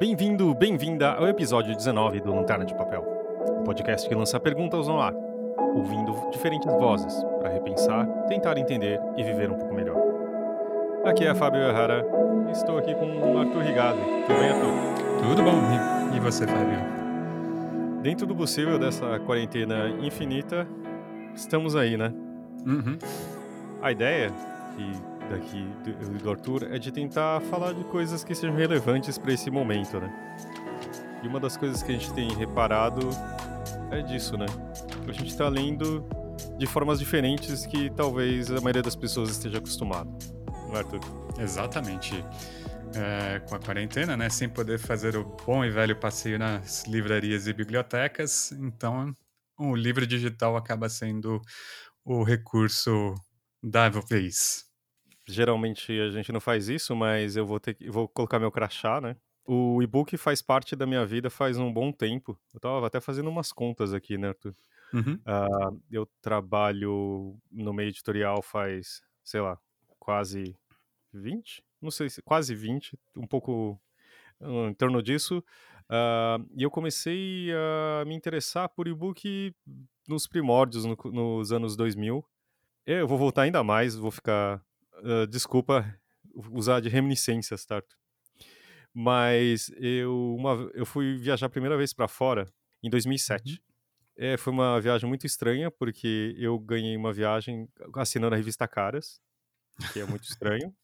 Bem-vindo, bem-vinda ao episódio 19 do Lanterna de Papel, o um podcast que lança perguntas no ar, ouvindo diferentes vozes para repensar, tentar entender e viver um pouco melhor. Aqui é Fábio Errara e estou aqui com o Arthur Rigazzi. Tudo bem, Arthur? Tudo bom. E você, Fábio? Dentro do possível dessa quarentena infinita, estamos aí, né? Uhum. A ideia que daqui do, do Arthur é de tentar falar de coisas que sejam relevantes para esse momento, né? E uma das coisas que a gente tem reparado é disso, né? A gente está lendo de formas diferentes que talvez a maioria das pessoas esteja acostumado. Não é, Arthur? Exatamente. É, com a quarentena, né? Sem poder fazer o bom e velho passeio nas livrarias e bibliotecas, então o livro digital acaba sendo o recurso da vez. Geralmente a gente não faz isso, mas eu vou ter que, vou colocar meu crachá, né? O e-book faz parte da minha vida faz um bom tempo. Eu tava até fazendo umas contas aqui, né, Arthur? Uhum. Uh, eu trabalho no meio editorial faz, sei lá, quase 20? Não sei se quase 20, um pouco em torno disso. Uh, e eu comecei a me interessar por e-book nos primórdios, no, nos anos 2000. Eu vou voltar ainda mais, vou ficar uh, desculpa usar de reminiscências, tá? Mas eu, uma, eu fui viajar a primeira vez para fora em 2007. Uhum. É, foi uma viagem muito estranha, porque eu ganhei uma viagem assinando a revista Caras, que é muito estranho.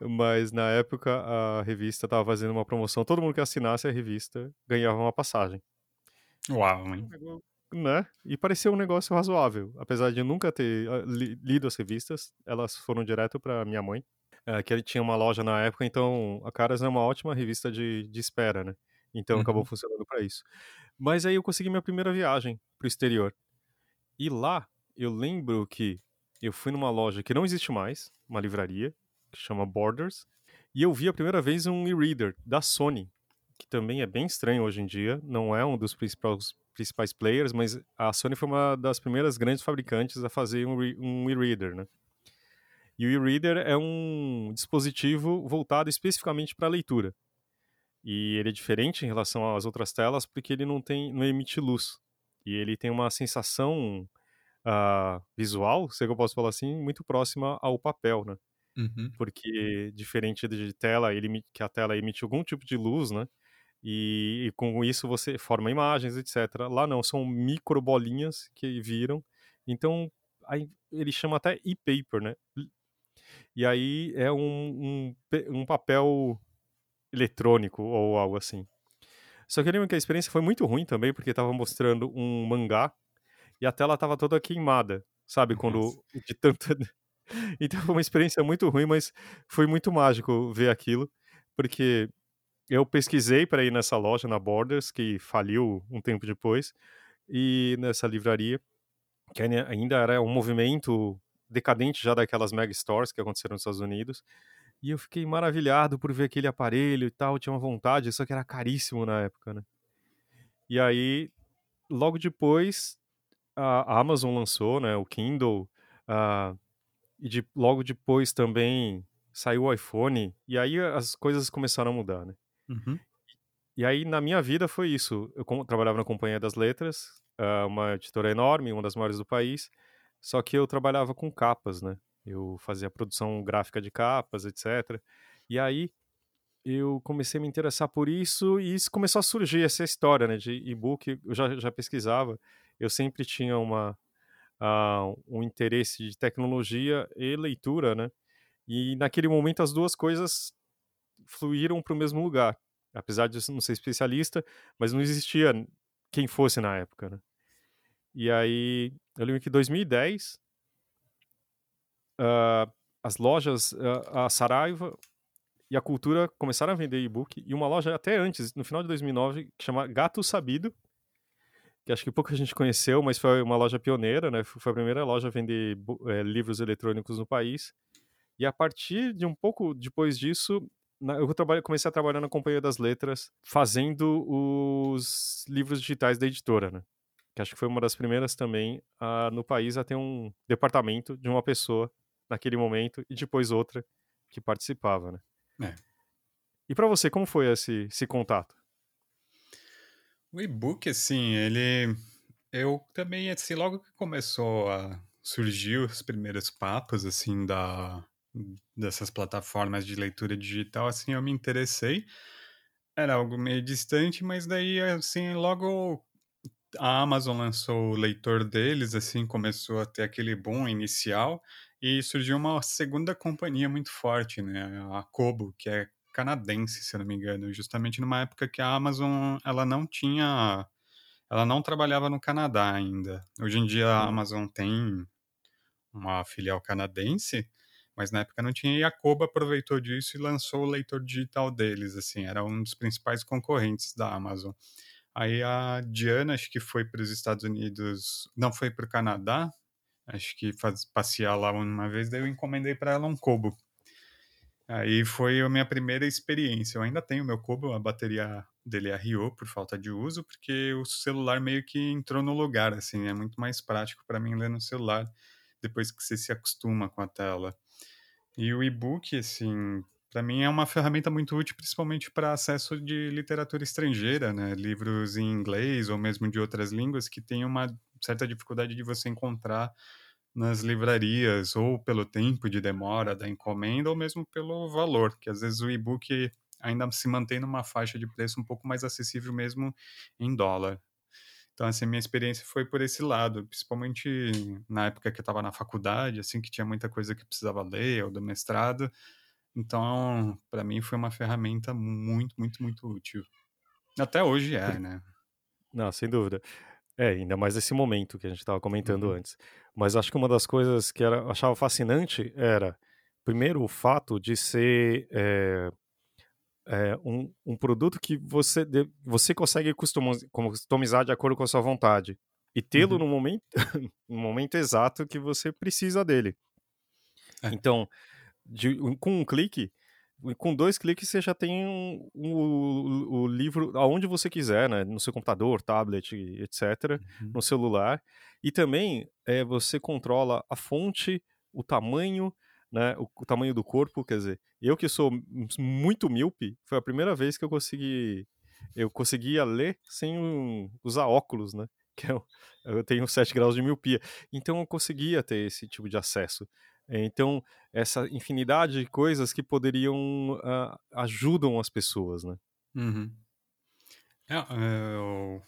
Mas na época a revista estava fazendo uma promoção, todo mundo que assinasse a revista ganhava uma passagem. Uau, hein? Né? E pareceu um negócio razoável. Apesar de eu nunca ter ah, li lido as revistas, elas foram direto para minha mãe, uh, que tinha uma loja na época, então a Caras é uma ótima revista de, de espera, né? Então uhum. acabou funcionando para isso. Mas aí eu consegui minha primeira viagem pro exterior. E lá eu lembro que eu fui numa loja que não existe mais, uma livraria, que chama Borders, e eu vi a primeira vez um e-reader da Sony, que também é bem estranho hoje em dia, não é um dos principais principais players, mas a Sony foi uma das primeiras grandes fabricantes a fazer um, um e-reader, né? E o e-reader é um dispositivo voltado especificamente para leitura. E ele é diferente em relação às outras telas porque ele não tem, não emite luz. E ele tem uma sensação uh, visual, se eu posso falar assim, muito próxima ao papel, né? Uhum. Porque diferente de tela, ele que a tela emite algum tipo de luz, né? E, e, com isso você forma imagens, etc. Lá não, são micro bolinhas que viram. Então, aí, ele chama até e-paper, né? E aí é um, um, um, papel eletrônico ou algo assim. Só que eu lembro que a experiência foi muito ruim também, porque estava mostrando um mangá e a tela estava toda queimada, sabe? Quando Nossa. de tanta. então foi uma experiência muito ruim, mas foi muito mágico ver aquilo, porque eu pesquisei para ir nessa loja, na Borders, que faliu um tempo depois, e nessa livraria, que ainda era um movimento decadente já daquelas mega stores que aconteceram nos Estados Unidos. E eu fiquei maravilhado por ver aquele aparelho e tal, tinha uma vontade, só que era caríssimo na época, né? E aí, logo depois, a Amazon lançou, né, o Kindle, uh, e de, logo depois também saiu o iPhone, e aí as coisas começaram a mudar, né? Uhum. E aí, na minha vida, foi isso. Eu trabalhava na Companhia das Letras, ah, uma editora enorme, uma das maiores do país, só que eu trabalhava com capas, né? Eu fazia produção gráfica de capas, etc. E aí, eu comecei a me interessar por isso e isso começou a surgir essa história, né, de e-book. Eu já, já pesquisava, eu sempre tinha uma, uh, um interesse de tecnologia e leitura, né? E naquele momento as duas coisas fluíram para o mesmo lugar. Apesar de eu não ser especialista, mas não existia quem fosse na época, né? E aí, eu lembro que em 2010, uh, as lojas, uh, a Saraiva e a Cultura começaram a vender e-book, e uma loja até antes, no final de 2009, que chama Gato Sabido, que acho que pouca gente conheceu, mas foi uma loja pioneira, né? Foi a primeira loja a vender é, livros eletrônicos no país. E a partir de um pouco depois disso, eu trabalho, comecei a trabalhar na Companhia das Letras, fazendo os livros digitais da editora, né? Que acho que foi uma das primeiras também a, no país a ter um departamento de uma pessoa naquele momento e depois outra que participava, né? É. E para você, como foi esse, esse contato? O e-book, assim, ele. Eu também, assim, logo que começou a surgir os primeiros papos, assim, da, dessas plataformas de leitura digital, assim, eu me interessei. Era algo meio distante, mas daí, assim, logo a Amazon lançou o leitor deles, assim, começou a ter aquele boom inicial e surgiu uma segunda companhia muito forte, né? A Kobo, que é canadense, se eu não me engano, justamente numa época que a Amazon ela não tinha, ela não trabalhava no Canadá ainda. Hoje em dia a Amazon tem uma filial canadense, mas na época não tinha e a Kobo aproveitou disso e lançou o leitor digital deles, assim, era um dos principais concorrentes da Amazon. Aí a Diana, acho que foi para os Estados Unidos, não foi para o Canadá, acho que faz, passear lá uma vez, daí eu encomendei para ela um Kobo. Aí foi a minha primeira experiência. Eu ainda tenho meu Kobo, a bateria dele arriou por falta de uso, porque o celular meio que entrou no lugar, assim, é muito mais prático para mim ler no celular depois que você se acostuma com a tela. E o e-book, assim, para mim é uma ferramenta muito útil, principalmente para acesso de literatura estrangeira, né? Livros em inglês ou mesmo de outras línguas que tem uma certa dificuldade de você encontrar nas livrarias, ou pelo tempo de demora da encomenda, ou mesmo pelo valor, que às vezes o e-book ainda se mantém numa faixa de preço um pouco mais acessível mesmo em dólar. Então, assim, minha experiência foi por esse lado, principalmente na época que eu estava na faculdade, assim, que tinha muita coisa que precisava ler, ou do mestrado. Então, para mim foi uma ferramenta muito, muito, muito útil. Até hoje é, né? Não, sem dúvida. É, ainda mais esse momento que a gente estava comentando uhum. antes. Mas acho que uma das coisas que era, achava fascinante era, primeiro, o fato de ser é, é, um, um, produto que você, você consegue customizar de acordo com a sua vontade e tê-lo uhum. no, momento, no momento exato que você precisa dele. É. Então, de, com um clique, com dois cliques você já tem um, um, o, o, livro aonde você quiser, né? No seu computador, tablet, etc., uhum. no celular. E também é, você controla a fonte, o tamanho, né? O, o, tamanho do corpo, quer dizer, eu que sou muito míope, foi a primeira vez que eu consegui eu conseguia ler sem usar óculos, né? Que eu, eu tenho 7 graus de miopia. Então eu conseguia ter esse tipo de acesso. Então, essa infinidade de coisas que poderiam uh, ajudam as pessoas, né? Uhum. É, é, o,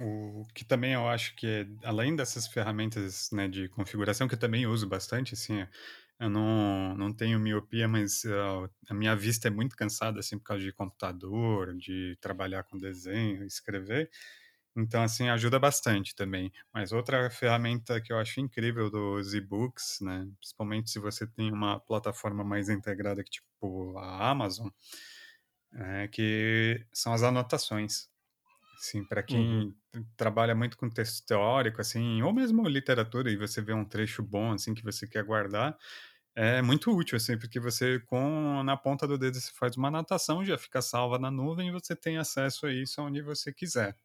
o, que também eu acho que, é, além dessas ferramentas né, de configuração, que eu também uso bastante, assim, eu não, não tenho miopia, mas uh, a minha vista é muito cansada, assim, por causa de computador, de trabalhar com desenho, escrever. Então, assim, ajuda bastante também. Mas outra ferramenta que eu acho incrível dos e-books, né, principalmente se você tem uma plataforma mais integrada que tipo a Amazon, é que são as anotações. Assim, para quem uhum. trabalha muito com texto teórico, assim, ou mesmo literatura e você vê um trecho bom assim que você quer guardar, é muito útil assim, porque você com na ponta do dedo você faz uma anotação, já fica salva na nuvem e você tem acesso a isso onde você quiser.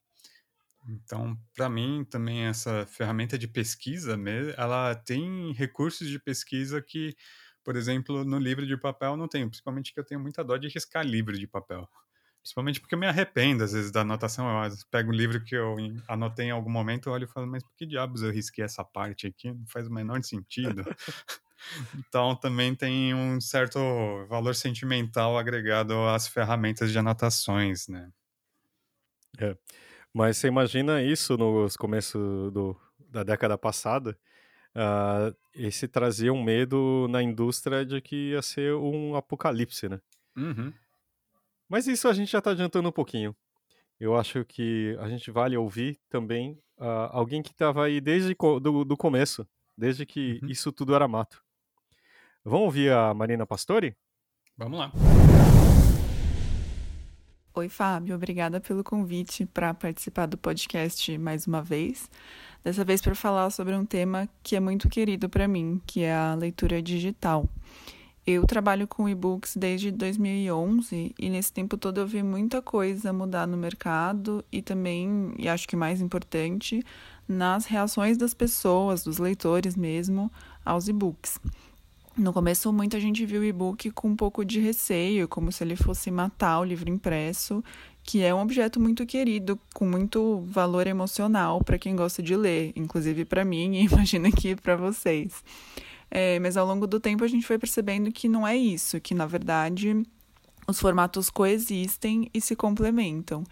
Então, para mim, também essa ferramenta de pesquisa, ela tem recursos de pesquisa que, por exemplo, no livro de papel não tenho, principalmente que eu tenho muita dó de riscar livro de papel. Principalmente porque eu me arrependo, às vezes, da anotação. Eu pego um livro que eu anotei em algum momento, eu olho e falo, mas por que diabos eu risquei essa parte aqui? Não faz o menor sentido. Então, também tem um certo valor sentimental agregado às ferramentas de anotações, né? É. Mas você imagina isso nos começos do, da década passada? Uh, esse trazia um medo na indústria de que ia ser um apocalipse, né? Uhum. Mas isso a gente já está adiantando um pouquinho. Eu acho que a gente vale ouvir também uh, alguém que estava aí desde do, do começo, desde que uhum. isso tudo era mato. Vamos ouvir a Marina Pastori? Vamos lá. Oi, Fábio, obrigada pelo convite para participar do podcast mais uma vez. Dessa vez para falar sobre um tema que é muito querido para mim, que é a leitura digital. Eu trabalho com e-books desde 2011 e nesse tempo todo eu vi muita coisa mudar no mercado e também, e acho que mais importante, nas reações das pessoas, dos leitores mesmo, aos e-books. No começo, muita gente viu o e-book com um pouco de receio, como se ele fosse matar o livro impresso, que é um objeto muito querido, com muito valor emocional para quem gosta de ler, inclusive para mim e imagino que para vocês. É, mas ao longo do tempo a gente foi percebendo que não é isso, que na verdade os formatos coexistem e se complementam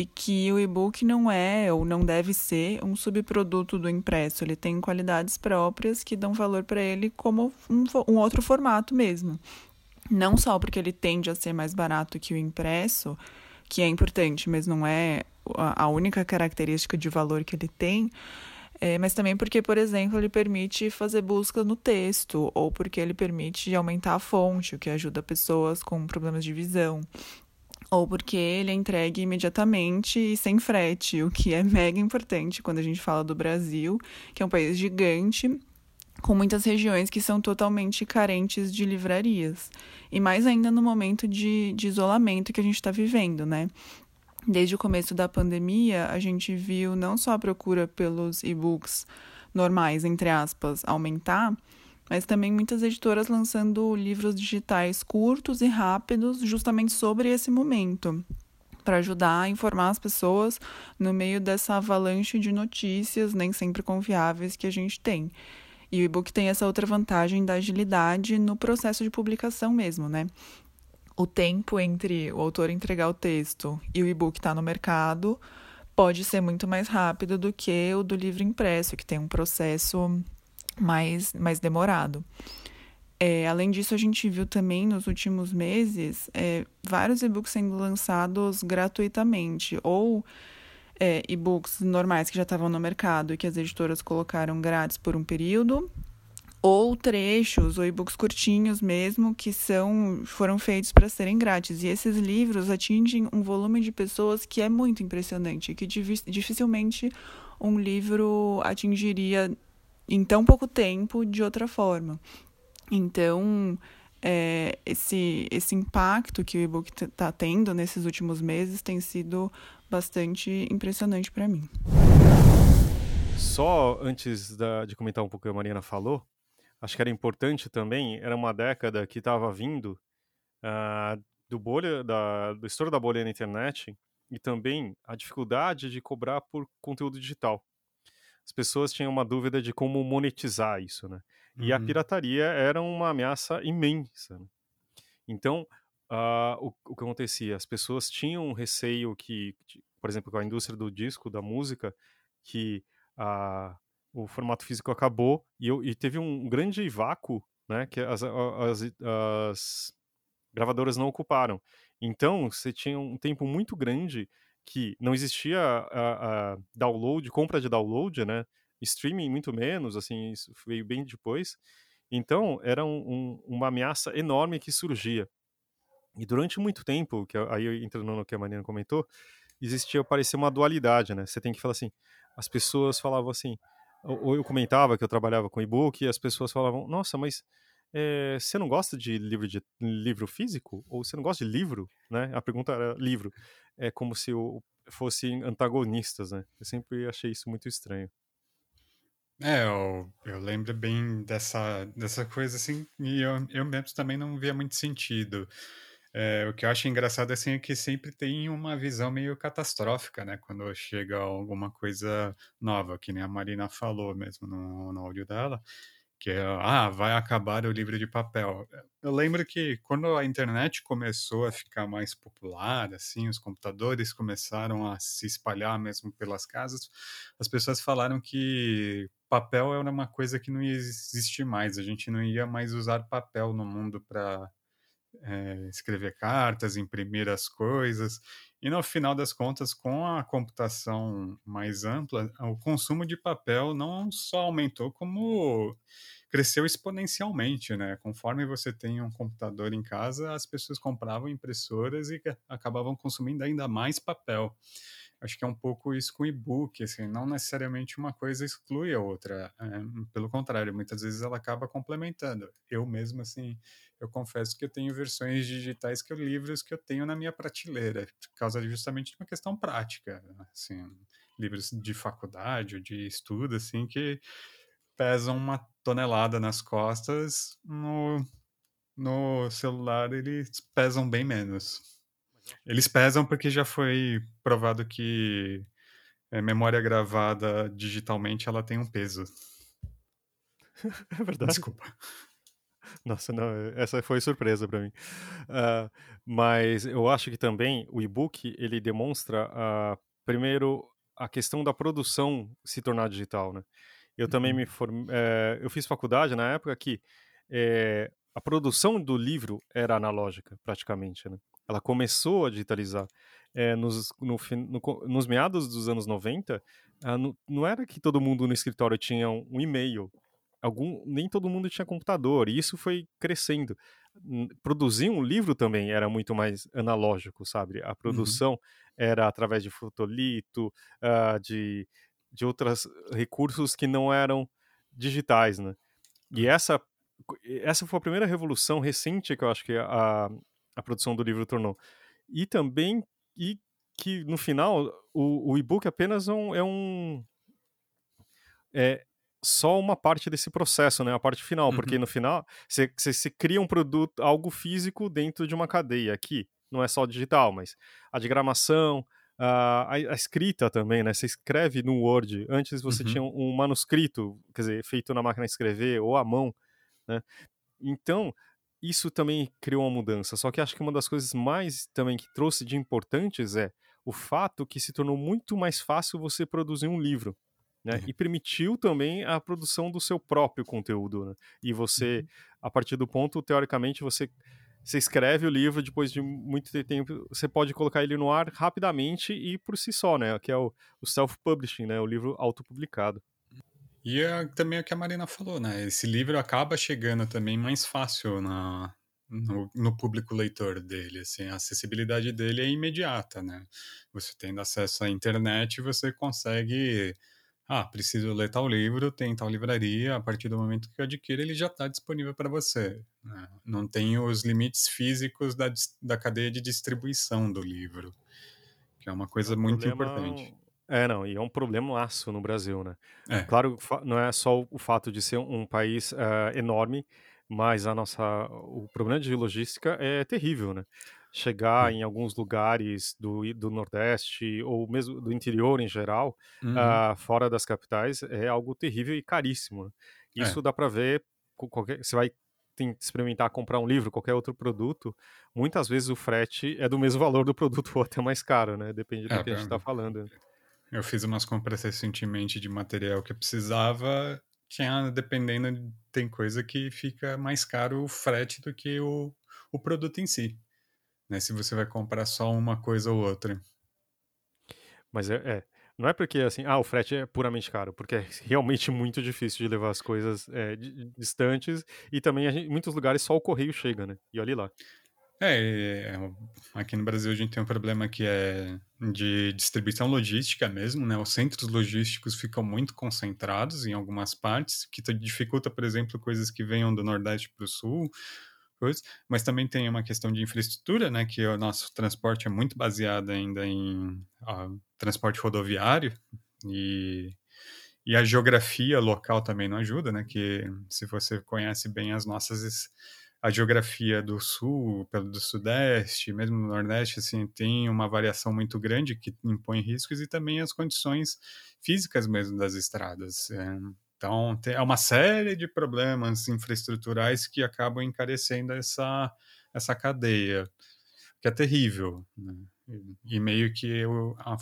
e que o e-book não é ou não deve ser um subproduto do impresso. Ele tem qualidades próprias que dão valor para ele como um, um, outro formato mesmo. Não só porque ele tende a ser mais barato que o impresso, que é importante, mas não é a única característica de valor que ele tem. É, mas também porque, por exemplo, ele permite fazer busca no texto, ou porque ele permite aumentar a fonte, o que ajuda pessoas com problemas de visão ou porque ele é entregue imediatamente e sem frete, o que é mega importante quando a gente fala do Brasil, que é um país gigante, com muitas regiões que são totalmente carentes de livrarias. E mais ainda no momento de, de isolamento que a gente está vivendo, né? Desde o começo da pandemia, a gente viu não só a procura pelos e-books normais, entre aspas, aumentar, mas também muitas editoras lançando livros digitais curtos e rápidos justamente sobre esse momento, para ajudar a informar as pessoas no meio dessa avalanche de notícias nem sempre confiáveis que a gente tem. E o e-book tem essa outra vantagem da agilidade no processo de publicação mesmo, né? O tempo entre o autor entregar o texto e o e-book estar tá no mercado pode ser muito mais rápido do que o do livro impresso, que tem um processo mais, mais demorado. É, além disso, a gente viu também nos últimos meses é, vários e-books sendo lançados gratuitamente, ou é, e-books normais que já estavam no mercado e que as editoras colocaram grátis por um período, ou trechos ou e-books curtinhos mesmo que são foram feitos para serem grátis. E esses livros atingem um volume de pessoas que é muito impressionante, que dificilmente um livro atingiria em tão pouco tempo de outra forma. Então, é, esse, esse impacto que o e-book está tendo nesses últimos meses tem sido bastante impressionante para mim. Só antes da, de comentar um pouco o que a Mariana falou, acho que era importante também, era uma década que estava vindo uh, do bolha, da, do estouro da bolha na internet e também a dificuldade de cobrar por conteúdo digital as pessoas tinham uma dúvida de como monetizar isso, né? E a uhum. pirataria era uma ameaça imensa. Né? Então, uh, o, o, que acontecia? As pessoas tinham um receio que, por exemplo, com a indústria do disco, da música, que uh, o formato físico acabou e, eu, e teve um grande vácuo, né? Que as, as, as gravadoras não ocuparam. Então, você tinha um tempo muito grande que não existia a, a download, compra de download, né? Streaming muito menos, assim, isso veio bem depois. Então, era um, um, uma ameaça enorme que surgia. E durante muito tempo, que aí entrando no que a Mariana comentou, existia, parecia uma dualidade, né? Você tem que falar assim, as pessoas falavam assim, ou eu comentava que eu trabalhava com e-book e as pessoas falavam, nossa, mas é, você não gosta de livro de livro físico ou você não gosta de livro, né? A pergunta era livro é como se fossem antagonistas, né? Eu sempre achei isso muito estranho. É, eu, eu lembro bem dessa, dessa coisa, assim, e eu, eu mesmo também não via muito sentido. É, o que eu acho engraçado assim, é que sempre tem uma visão meio catastrófica, né? Quando chega alguma coisa nova, que nem a Marina falou mesmo no, no áudio dela que é, ah, vai acabar o livro de papel. Eu lembro que quando a internet começou a ficar mais popular, assim, os computadores começaram a se espalhar mesmo pelas casas, as pessoas falaram que papel era uma coisa que não ia existir mais, a gente não ia mais usar papel no mundo para é, escrever cartas, imprimir as coisas. E no final das contas, com a computação mais ampla, o consumo de papel não só aumentou, como cresceu exponencialmente, né? Conforme você tem um computador em casa, as pessoas compravam impressoras e acabavam consumindo ainda mais papel. Acho que é um pouco isso com e-book, assim, não necessariamente uma coisa exclui a outra, é, pelo contrário, muitas vezes ela acaba complementando. Eu mesmo, assim, eu confesso que eu tenho versões digitais que eu livros que eu tenho na minha prateleira, por causa justamente de uma questão prática, assim, livros de faculdade ou de estudo, assim, que pesam uma tonelada nas costas, no, no celular eles pesam bem menos. Eles pesam porque já foi provado que é, memória gravada digitalmente ela tem um peso. É verdade. Desculpa. Nossa, não, essa foi surpresa para mim. Uh, mas eu acho que também o e-book ele demonstra, uh, primeiro, a questão da produção se tornar digital, né? Eu também me uhum. formei, é, eu fiz faculdade na época que é, a produção do livro era analógica, praticamente, né? Ela começou a digitalizar. É, nos, no, no, nos meados dos anos 90, ah, não, não era que todo mundo no escritório tinha um, um e-mail algum, nem todo mundo tinha computador, e isso foi crescendo. Produzir um livro também era muito mais analógico, sabe? A uhum. produção uhum. era através de fotolito, uh, de, de outros recursos que não eram digitais, né? E essa, essa foi a primeira revolução recente que eu acho que a, a produção do livro tornou. E também e que no final o, o e-book apenas um, é um é, só uma parte desse processo, né? A parte final, uhum. porque no final você, você, cria um produto, algo físico dentro de uma cadeia aqui. Não é só digital, mas a diagramação, a, a, escrita também, né? Você escreve no Word. Antes você uhum. tinha um, um, manuscrito, quer dizer, feito na máquina de escrever ou à mão, né? Então, isso também criou uma mudança. Só que acho que uma das coisas mais também que trouxe de importantes é o fato que se tornou muito mais fácil você produzir um livro né? Uhum. E permitiu também a produção do seu próprio conteúdo. Né? E você, uhum. a partir do ponto, teoricamente, você, você escreve o livro, depois de muito tempo, você pode colocar ele no ar rapidamente e por si só, né? Que é o, o self-publishing, né? O livro autopublicado. E é também o que a Marina falou, né? Esse livro acaba chegando também mais fácil na, no, no, público leitor dele, assim, a acessibilidade dele é imediata, né? Você tendo acesso à internet, você consegue ah, preciso ler tal livro, tem tal livraria, a partir do momento que eu adquiro, ele já está disponível para você. Né? Não tem os limites físicos da, da cadeia de distribuição do livro, que é uma coisa é muito problema... importante. É, não, e é um problema aço no Brasil, né? É. Claro, não é só o fato de ser um país uh, enorme, mas a nossa, o problema de logística é terrível, né? chegar em alguns lugares do, do Nordeste ou mesmo do interior em geral, uhum. uh, fora das capitais, é algo terrível e caríssimo. Né? Isso é. dá para ver, qualquer, você vai experimentar comprar um livro, qualquer outro produto, muitas vezes o frete é do mesmo valor do produto ou até mais caro, né? Depende do é, que a gente está falando. Eu fiz umas compras recentemente de material que eu precisava, tinha, dependendo, tem coisa que fica mais caro o frete do que o, o produto em si né? Se você vai comprar só uma coisa ou outra. Mas é, é, não é porque assim, ah, o frete é puramente caro, porque é realmente muito difícil de levar as coisas é, distantes e também gente, em muitos lugares só o correio chega, né? E olha lá. É, é, aqui no Brasil a gente tem um problema que é de distribuição logística mesmo, né? Os centros logísticos ficam muito concentrados em algumas partes, que dificulta, por exemplo, coisas que venham do Nordeste para o Sul, coisas, mas também tem uma questão de infraestrutura, né, que o nosso transporte é muito baseado ainda em transporte rodoviário e, e a geografia local também não ajuda, né, que se você conhece bem as nossas a geografia do sul, pelo do sudeste, mesmo no nordeste, assim, tem uma variação muito grande que impõe riscos e também as condições físicas mesmo das estradas. É, então, é uma série de problemas infraestruturais que acabam encarecendo essa, essa cadeia, que é terrível. Né? E, meio que a,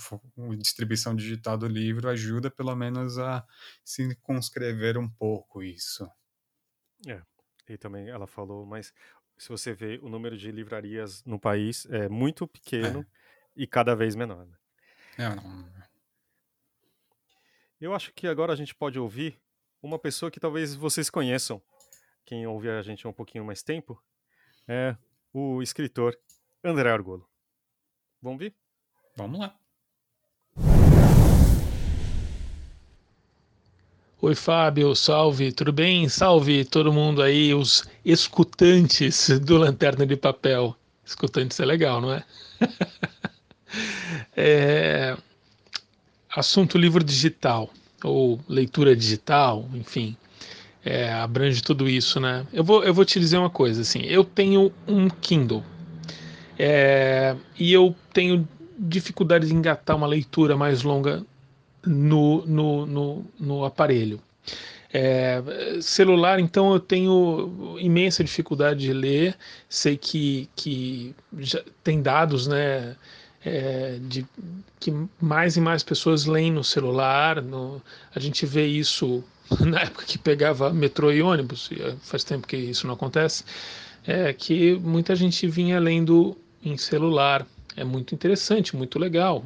distribuição digital do livro ajuda, pelo menos, a circunscrever um pouco isso. É, e também ela falou, mas se você vê o número de livrarias no país é muito pequeno é. e cada vez menor. Né? É, não... Eu acho que agora a gente pode ouvir uma pessoa que talvez vocês conheçam, quem ouve a gente há um pouquinho mais tempo, é o escritor André Argolo. Vamos ver? Vamos lá. Oi, Fábio, salve, tudo bem? Salve todo mundo aí, os escutantes do Lanterna de Papel. Escutantes é legal, não é? é... Assunto livro digital ou leitura digital, enfim. é, abrange tudo isso, né? Eu vou, eu vou te dizer uma coisa, assim, eu tenho um Kindle é, e eu tenho dificuldade de engatar uma leitura mais longa no, no, no, no aparelho. É, celular, então, eu tenho imensa dificuldade de ler. Sei que, que tem dados, né? É, de que mais e mais pessoas leem no celular. No, a gente vê isso na época que pegava metrô e ônibus, e faz tempo que isso não acontece, é que muita gente vinha lendo em celular é muito interessante, muito legal.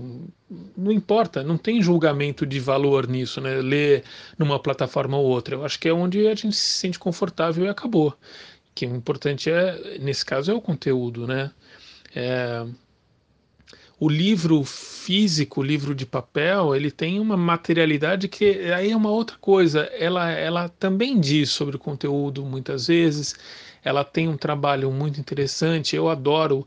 Não importa, não tem julgamento de valor nisso, né? Ler numa plataforma ou outra. Eu acho que é onde a gente se sente confortável e acabou. Que o importante é, nesse caso, é o conteúdo, né? É... O livro físico, o livro de papel, ele tem uma materialidade que aí é uma outra coisa. Ela, ela também diz sobre o conteúdo muitas vezes. Ela tem um trabalho muito interessante. Eu adoro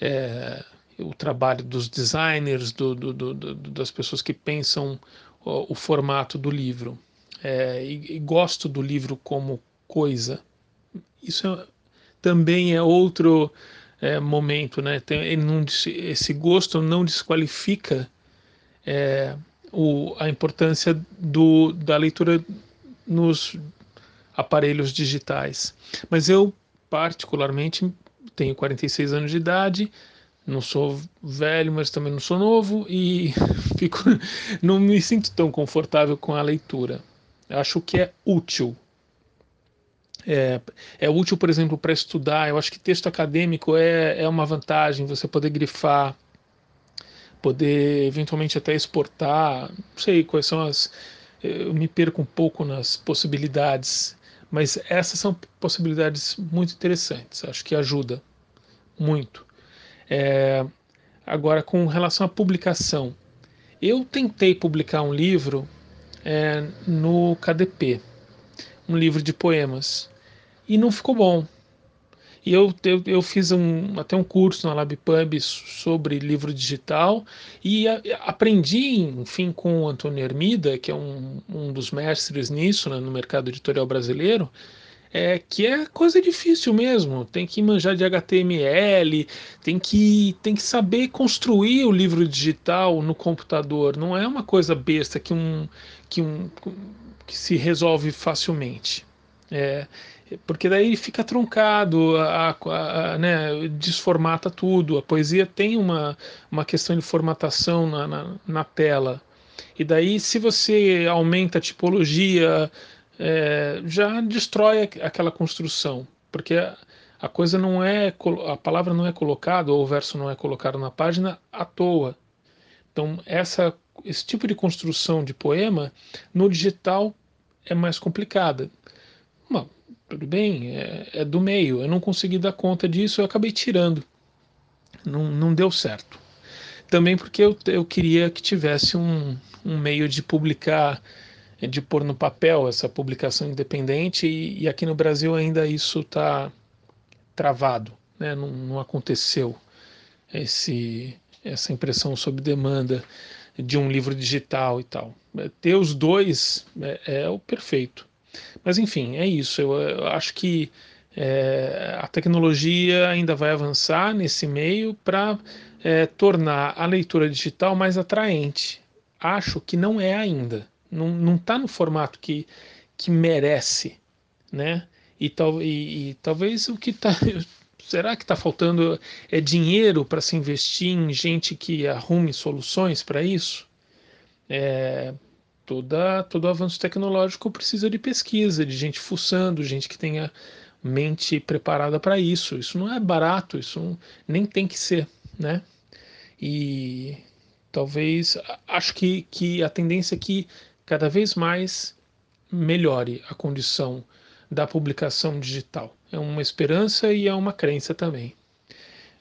é, o trabalho dos designers, do, do, do, das pessoas que pensam o, o formato do livro. É, e, e, gosto do livro como coisa. Isso é, também é outro é, momento, né? Tem, não, esse gosto não desqualifica é, o, a importância do, da leitura nos aparelhos digitais. Mas eu, particularmente, tenho 46 anos de idade, não sou velho, mas também não sou novo e fico, não me sinto tão confortável com a leitura. Acho que é útil. É, é útil, por exemplo, para estudar. Eu acho que texto acadêmico é, é uma vantagem, você poder grifar, poder eventualmente até exportar. Não sei quais são as. Eu me perco um pouco nas possibilidades, mas essas são possibilidades muito interessantes. Acho que ajuda muito. É, agora, com relação à publicação, eu tentei publicar um livro é, no KDP, um livro de poemas, e não ficou bom. E eu, eu, eu fiz um, até um curso na LabPub sobre livro digital e a, aprendi, enfim, com o Antônio Hermida, que é um, um dos mestres nisso né, no mercado editorial brasileiro, é que é coisa difícil mesmo. Tem que manjar de HTML, tem que, tem que saber construir o livro digital no computador. Não é uma coisa besta que, um, que, um, que se resolve facilmente. É, porque daí fica truncado, a, a, a, né, desformata tudo. A poesia tem uma, uma questão de formatação na, na, na tela. E daí, se você aumenta a tipologia, é, já destrói aquela construção, porque a coisa não é a palavra não é colocada ou o verso não é colocado na página à toa. Então essa esse tipo de construção de poema no digital é mais complicada. Bom, tudo bem, é, é, do meio. Eu não consegui dar conta disso, eu acabei tirando. Não, não deu certo. Também porque eu, eu queria que tivesse um, um meio de publicar de pôr no papel essa publicação independente e, e aqui no Brasil ainda isso está travado, né? não, não aconteceu esse, essa impressão sob demanda de um livro digital e tal. É, ter os dois é, é o perfeito. Mas enfim, é isso. Eu, eu acho que é, a tecnologia ainda vai avançar nesse meio para é, tornar a leitura digital mais atraente. Acho que não é ainda não, não tá no formato que, que merece, né? E, tal, e, e talvez o que está será que está faltando é dinheiro para se investir em gente que arrume soluções para isso? É, toda, todo avanço tecnológico precisa de pesquisa, de gente fuçando, gente que tenha mente preparada para isso. Isso não é barato, isso nem tem que ser, né? E talvez acho que, que a tendência é que cada vez mais melhore a condição da publicação digital. É uma esperança e é uma crença também.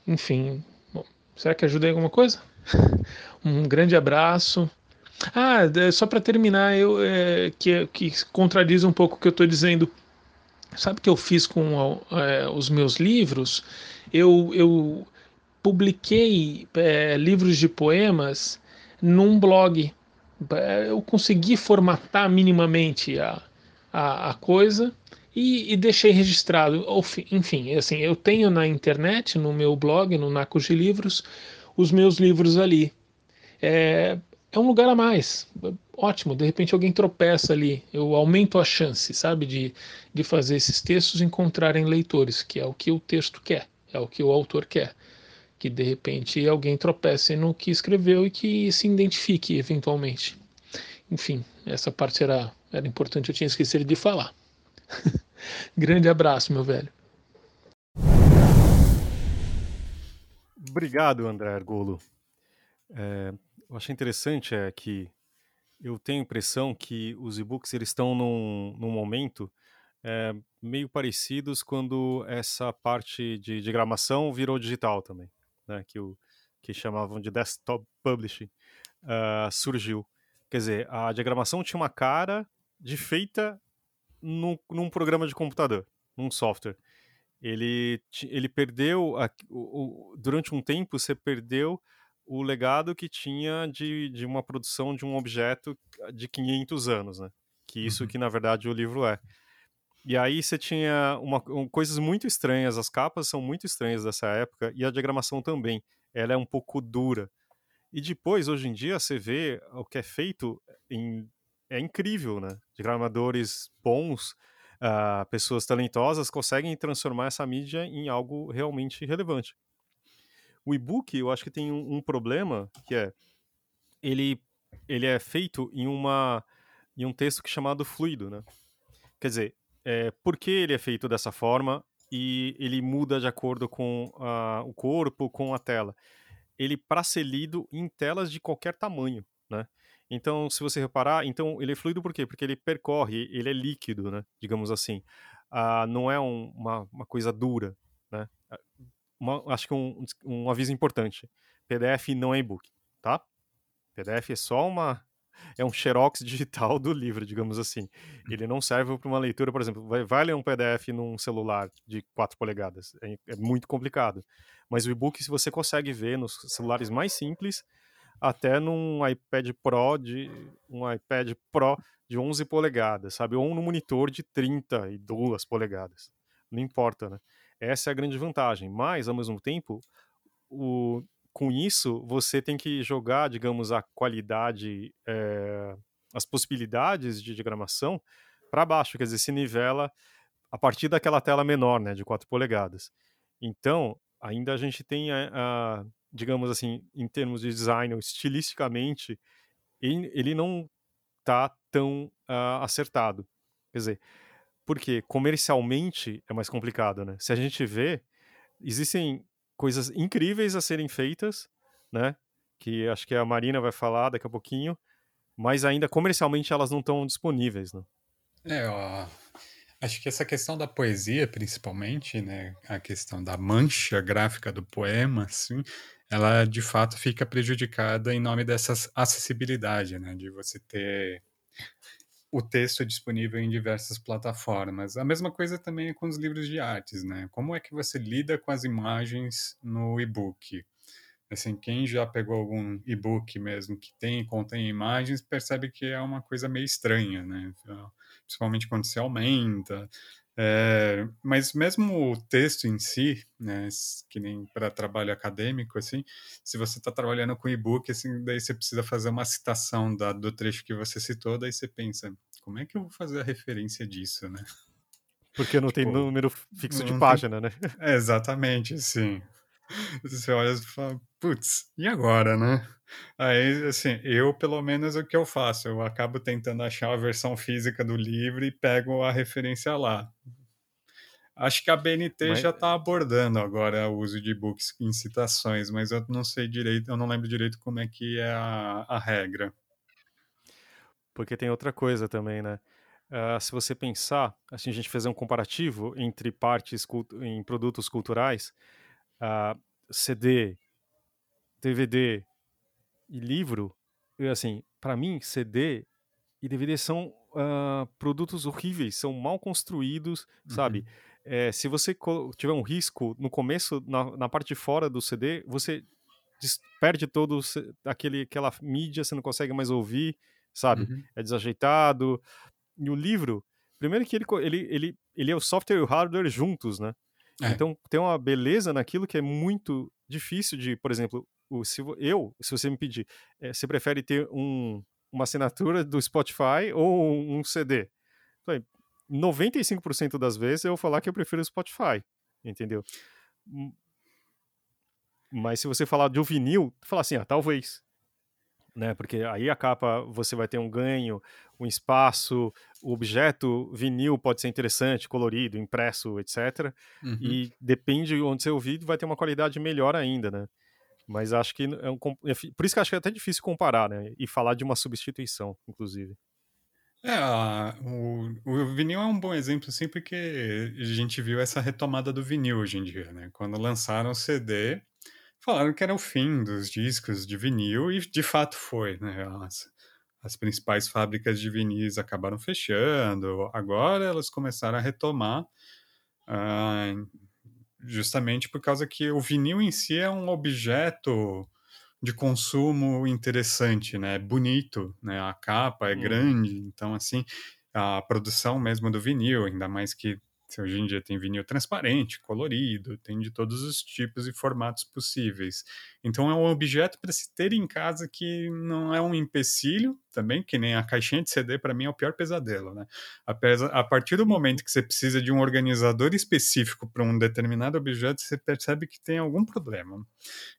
Enfim, bom, será que ajuda em alguma coisa? um grande abraço. Ah, é, só para terminar, eu é, que, que contradiz um pouco o que eu estou dizendo. Sabe o que eu fiz com é, os meus livros? Eu, eu publiquei é, livros de poemas num blog eu consegui formatar minimamente a, a, a coisa e, e, deixei registrado. Enfim, assim, eu tenho na internet, no meu blog, no Nacos de Livros, os meus livros ali. É, é um lugar a mais. Ótimo, de repente alguém tropeça ali. Eu aumento a chance, sabe, de, de fazer esses textos encontrarem leitores, que é o que o texto quer, é o que o autor quer. Que de repente alguém tropece no que escreveu e que se identifique eventualmente. Enfim, essa parte era, era importante, eu tinha esquecido de falar. Grande abraço, meu velho. Obrigado, André Argolo. É, eu achei interessante é que eu tenho a impressão que os e-books eles estão num, num momento é, meio parecidos quando essa parte de diagramação virou digital também, né? Que o que chamavam de desktop publishing uh, surgiu. Quer dizer, a diagramação tinha uma cara de feita num, num programa de computador, num software. Ele, ele perdeu, a, o, o, durante um tempo, você perdeu o legado que tinha de, de uma produção de um objeto de 500 anos, né? Que isso uhum. que, na verdade, o livro é. E aí você tinha uma, um, coisas muito estranhas, as capas são muito estranhas dessa época, e a diagramação também. Ela é um pouco dura. E depois, hoje em dia, você vê o que é feito em, é incrível, né? Diagramadores bons, uh, pessoas talentosas conseguem transformar essa mídia em algo realmente relevante. O e-book, eu acho que tem um, um, problema, que é ele, ele é feito em, uma, em um texto que é chamado fluido, né? Quer dizer, é, por que ele é feito dessa forma e ele muda de acordo com a, o corpo, com a tela? Ele para ser lido em telas de qualquer tamanho, né? Então, se você reparar, então ele é fluido por quê? Porque ele percorre, ele é líquido, né? Digamos assim. Ah, não é um, uma, uma coisa dura, né? uma, acho que um, um aviso importante: PDF não é e-book, tá? PDF é só uma é um xerox digital do livro, digamos assim. Ele não serve para uma leitura, por exemplo, vai, vai, ler um PDF num celular de 4 polegadas, é, é muito complicado. Mas o e-book, se você consegue ver nos celulares mais simples, até num iPad Pro de um iPad Pro de 11 polegadas, sabe? Ou num monitor de 32 polegadas. Não importa, né? Essa é a grande vantagem. Mas, ao mesmo tempo, o, com isso, você tem que jogar, digamos, a qualidade, é, as possibilidades de diagramação para baixo, quer dizer, se nivela a partir daquela tela menor, né, de 4 polegadas. Então, ainda a gente tem, a, a, digamos assim, em termos de design, estilisticamente, ele não está tão uh, acertado. Quer dizer, porque comercialmente é mais complicado, né? Se a gente vê, existem coisas incríveis a serem feitas, né? Que acho que a Marina vai falar daqui a pouquinho, mas ainda comercialmente elas não estão disponíveis, né? É, ó, acho que essa questão da poesia, principalmente, né? A questão da mancha gráfica do poema, assim, ela de fato fica prejudicada em nome dessa acessibilidade, né? De você ter o texto é disponível em diversas plataformas. A mesma coisa também é com os livros de artes, né? Como é que você lida com as imagens no e-book? Assim, quem já pegou algum e-book mesmo que tem contém imagens, percebe que é uma coisa meio estranha, né? Principalmente quando se aumenta, é, mas mesmo o texto em si, né, que nem para trabalho acadêmico, assim, se você está trabalhando com e-book, assim, daí você precisa fazer uma citação da, do trecho que você citou, daí você pensa, como é que eu vou fazer a referência disso, né? Porque não tipo, tem número fixo de página, tem... né? É, exatamente, sim. Você olha e fala, putz, e agora, né? Aí, assim, eu, pelo menos, o que eu faço? Eu acabo tentando achar a versão física do livro e pego a referência lá. Acho que a BNT mas... já está abordando agora o uso de books em citações, mas eu não sei direito, eu não lembro direito como é que é a, a regra. Porque tem outra coisa também, né? Uh, se você pensar, assim, a gente fazer um comparativo entre partes em produtos culturais, uh, ah, CD, DVD e livro, assim, para mim, CD e DVD são uh, produtos horríveis, são mal construídos, uhum. sabe? É, se você tiver um risco no começo, na, na parte de fora do CD, você perde todo aquele, aquela mídia, você não consegue mais ouvir, sabe? Uhum. É desajeitado. E o livro, primeiro que ele, ele, ele, ele é o software e o hardware juntos, né? É. Então tem uma beleza naquilo que é muito difícil de, por exemplo, o, se eu, se você me pedir, é, você prefere ter um, uma assinatura do Spotify ou um CD? Então, 95% das vezes eu vou falar que eu prefiro o Spotify, entendeu? Mas se você falar de um vinil, falar assim, ah, talvez. Né? Porque aí a capa você vai ter um ganho, um espaço, o objeto vinil pode ser interessante, colorido, impresso, etc. Uhum. E depende de onde você ouvir, vai ter uma qualidade melhor ainda, né? Mas acho que é um, por isso que acho que é até difícil comparar, né? E falar de uma substituição, inclusive. É, o, o vinil é um bom exemplo, assim, porque a gente viu essa retomada do vinil hoje em dia, né? Quando lançaram o CD, falaram que era o fim dos discos de vinil, e de fato foi, né? As, as principais fábricas de vinis acabaram fechando, agora elas começaram a retomar, ah, justamente por causa que o vinil em si é um objeto de consumo interessante, né? É bonito, né? A capa é hum. grande, então assim a produção mesmo do vinil, ainda mais que hoje em dia tem vinil transparente, colorido, tem de todos os tipos e formatos possíveis. Então é um objeto para se ter em casa que não é um empecilho também, que nem a caixinha de CD para mim é o pior pesadelo, né? A partir do momento que você precisa de um organizador específico para um determinado objeto, você percebe que tem algum problema.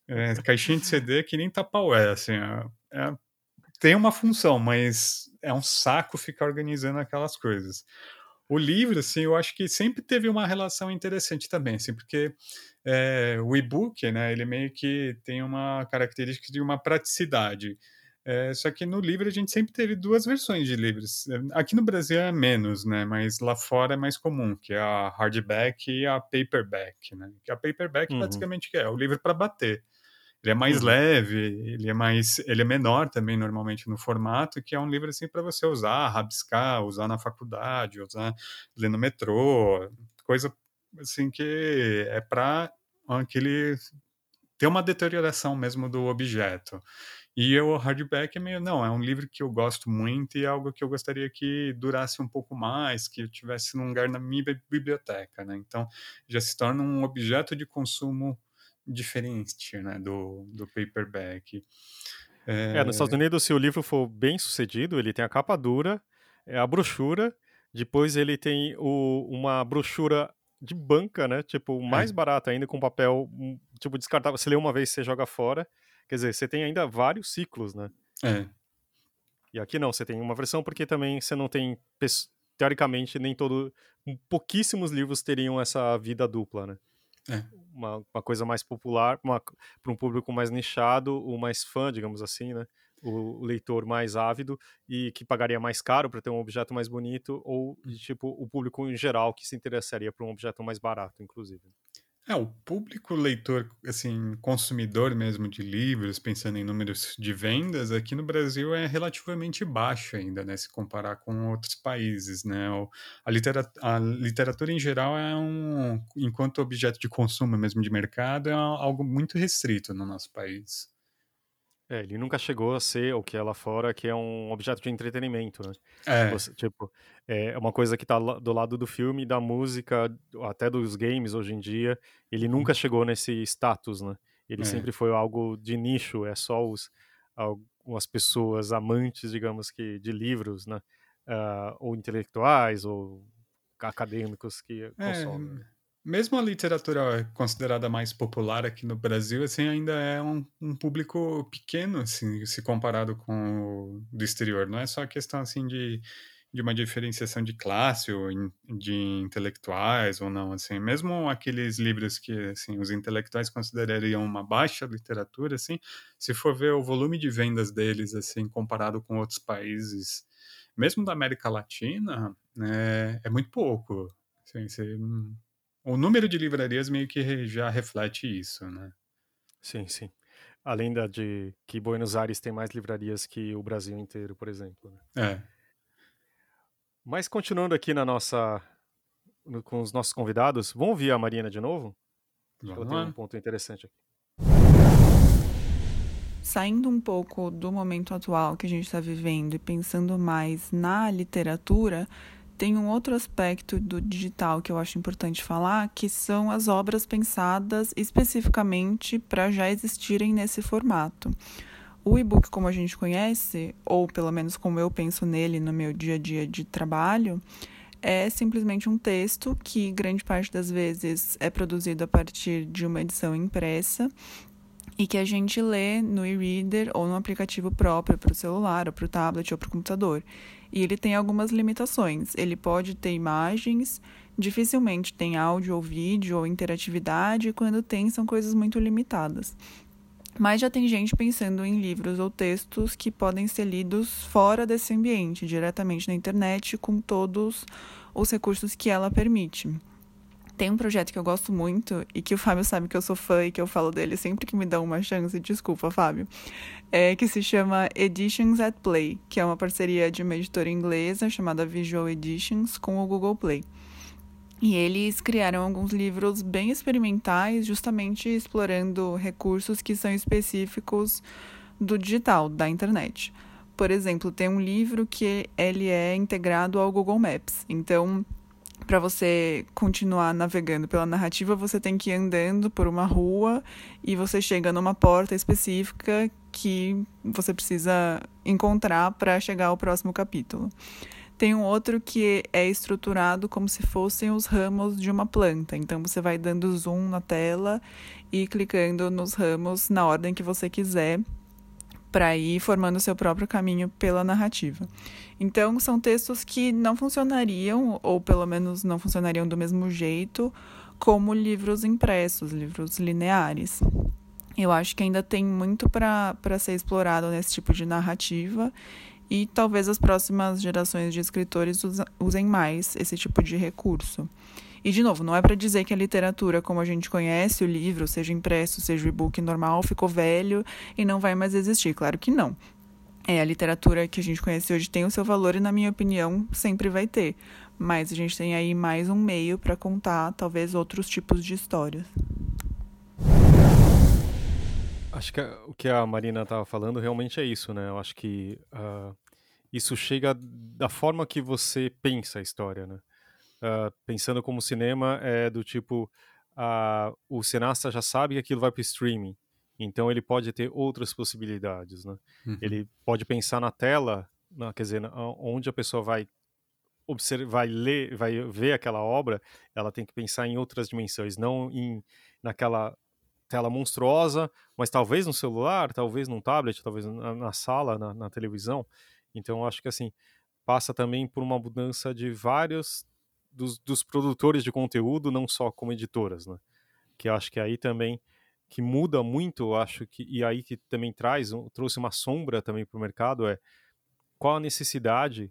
É, caixinha de CD é que nem tapaué, assim, é, é, tem uma função, mas é um saco ficar organizando aquelas coisas o livro, assim, eu acho que sempre teve uma relação interessante também, assim, porque é, o e-book, né, ele meio que tem uma característica de uma praticidade. É, só que no livro a gente sempre teve duas versões de livros. Aqui no Brasil é menos, né? Mas lá fora é mais comum, que é a hardback e a paperback, né? Que a paperback uhum. basicamente é o livro para bater. Ele é mais uhum. leve, ele é mais, ele é menor também normalmente no formato, que é um livro assim para você usar, rabiscar, usar na faculdade, usar ler no metrô, coisa assim que é para aquele ter uma deterioração mesmo do objeto. E o hardback é meio, não, é um livro que eu gosto muito e é algo que eu gostaria que durasse um pouco mais, que eu tivesse num lugar na minha biblioteca, né? Então, já se torna um objeto de consumo diferente né, do, do paperback. É... é... nos Estados Unidos, se o livro for bem sucedido, ele tem a capa dura, é a brochura, depois ele tem o, uma brochura de banca, né? Tipo, mais é. barata ainda, com papel, hum, tipo, descartável. Você lê uma vez, você joga fora. Quer dizer, você tem ainda vários ciclos, né? É. E aqui não, você tem uma versão porque também você não tem, teoricamente, nem todo... Pouquíssimos livros teriam essa vida dupla, né? É. Uma, uma coisa mais popular, para um público mais nichado, o mais fã, digamos assim, né? O, o leitor mais ávido e que pagaria mais caro para ter um objeto mais bonito, ou de, tipo o público em geral que se interessaria por um objeto mais barato, inclusive. É, o público leitor, assim, consumidor mesmo de livros, pensando em números de vendas, aqui no Brasil é relativamente baixo ainda, né, se comparar com outros países, né? A literatura, a literatura em geral é um, enquanto objeto de consumo mesmo de mercado, é algo muito restrito no nosso país. É, ele nunca chegou a ser o que é lá fora, que é um objeto de entretenimento, né? É. Você, tipo, é uma coisa que tá do lado do filme, da música, até dos games hoje em dia. Ele uhum. nunca chegou nesse status, né? Ele é. sempre foi algo de nicho, é só os, algumas pessoas amantes, digamos que, de livros, né? Uh, ou intelectuais, ou acadêmicos que é, consomem. Mesmo a literatura considerada mais popular aqui no Brasil, assim, ainda é um, um público pequeno, assim, se comparado com o do exterior. Não é só questão, assim, de, de uma diferenciação de classe ou in, de intelectuais ou não, assim. Mesmo aqueles livros que, assim, os intelectuais considerariam uma baixa literatura, assim, se for ver o volume de vendas deles, assim, comparado com outros países, mesmo da América Latina, né, é muito pouco. Assim, você o número de livrarias meio que já reflete isso, né? Sim, sim. Além da de que Buenos Aires tem mais livrarias que o Brasil inteiro, por exemplo. Né? É. Mas continuando aqui na nossa com os nossos convidados, vamos ouvir a Marina de novo? Vamos ela tem um ponto interessante aqui. Saindo um pouco do momento atual que a gente está vivendo e pensando mais na literatura, tem um outro aspecto do digital que eu acho importante falar, que são as obras pensadas especificamente para já existirem nesse formato. O e-book, como a gente conhece, ou pelo menos como eu penso nele no meu dia a dia de trabalho, é simplesmente um texto que grande parte das vezes é produzido a partir de uma edição impressa e que a gente lê no e-reader ou no aplicativo próprio para o celular, ou para o tablet ou para o computador. E ele tem algumas limitações. Ele pode ter imagens, dificilmente tem áudio ou vídeo ou interatividade, e quando tem são coisas muito limitadas. Mas já tem gente pensando em livros ou textos que podem ser lidos fora desse ambiente, diretamente na internet, com todos os recursos que ela permite. Tem um projeto que eu gosto muito e que o Fábio sabe que eu sou fã e que eu falo dele sempre que me dão uma chance, desculpa, Fábio, é, que se chama Editions at Play, que é uma parceria de uma editora inglesa chamada Visual Editions com o Google Play. E eles criaram alguns livros bem experimentais, justamente explorando recursos que são específicos do digital, da internet. Por exemplo, tem um livro que ele é integrado ao Google Maps. Então, para você continuar navegando pela narrativa, você tem que ir andando por uma rua e você chega numa porta específica que você precisa encontrar para chegar ao próximo capítulo. Tem um outro que é estruturado como se fossem os ramos de uma planta. Então você vai dando zoom na tela e clicando nos ramos na ordem que você quiser para ir formando seu próprio caminho pela narrativa. Então, são textos que não funcionariam, ou pelo menos não funcionariam do mesmo jeito, como livros impressos, livros lineares. Eu acho que ainda tem muito para ser explorado nesse tipo de narrativa e talvez as próximas gerações de escritores usem mais esse tipo de recurso. E, de novo, não é para dizer que a literatura, como a gente conhece, o livro, seja impresso, seja o e-book normal, ficou velho e não vai mais existir. Claro que não. É, a literatura que a gente conhece hoje tem o seu valor e, na minha opinião, sempre vai ter. Mas a gente tem aí mais um meio para contar, talvez, outros tipos de histórias. Acho que o que a Marina estava falando realmente é isso, né? Eu acho que uh, isso chega da forma que você pensa a história, né? Uh, pensando como cinema é do tipo uh, o cineasta já sabe que aquilo vai para streaming, então ele pode ter outras possibilidades, né? Uhum. Ele pode pensar na tela, na, quer dizer, onde a pessoa vai observar, vai ler, vai ver aquela obra, ela tem que pensar em outras dimensões, não em naquela tela monstruosa, mas talvez no celular, talvez num tablet, talvez na, na sala, na, na, televisão. Então, acho que assim passa também por uma mudança de vários dos, dos, produtores de conteúdo, não só como editoras, né? Que acho que aí também que muda muito, acho que e aí que também traz trouxe uma sombra também para o mercado é qual a necessidade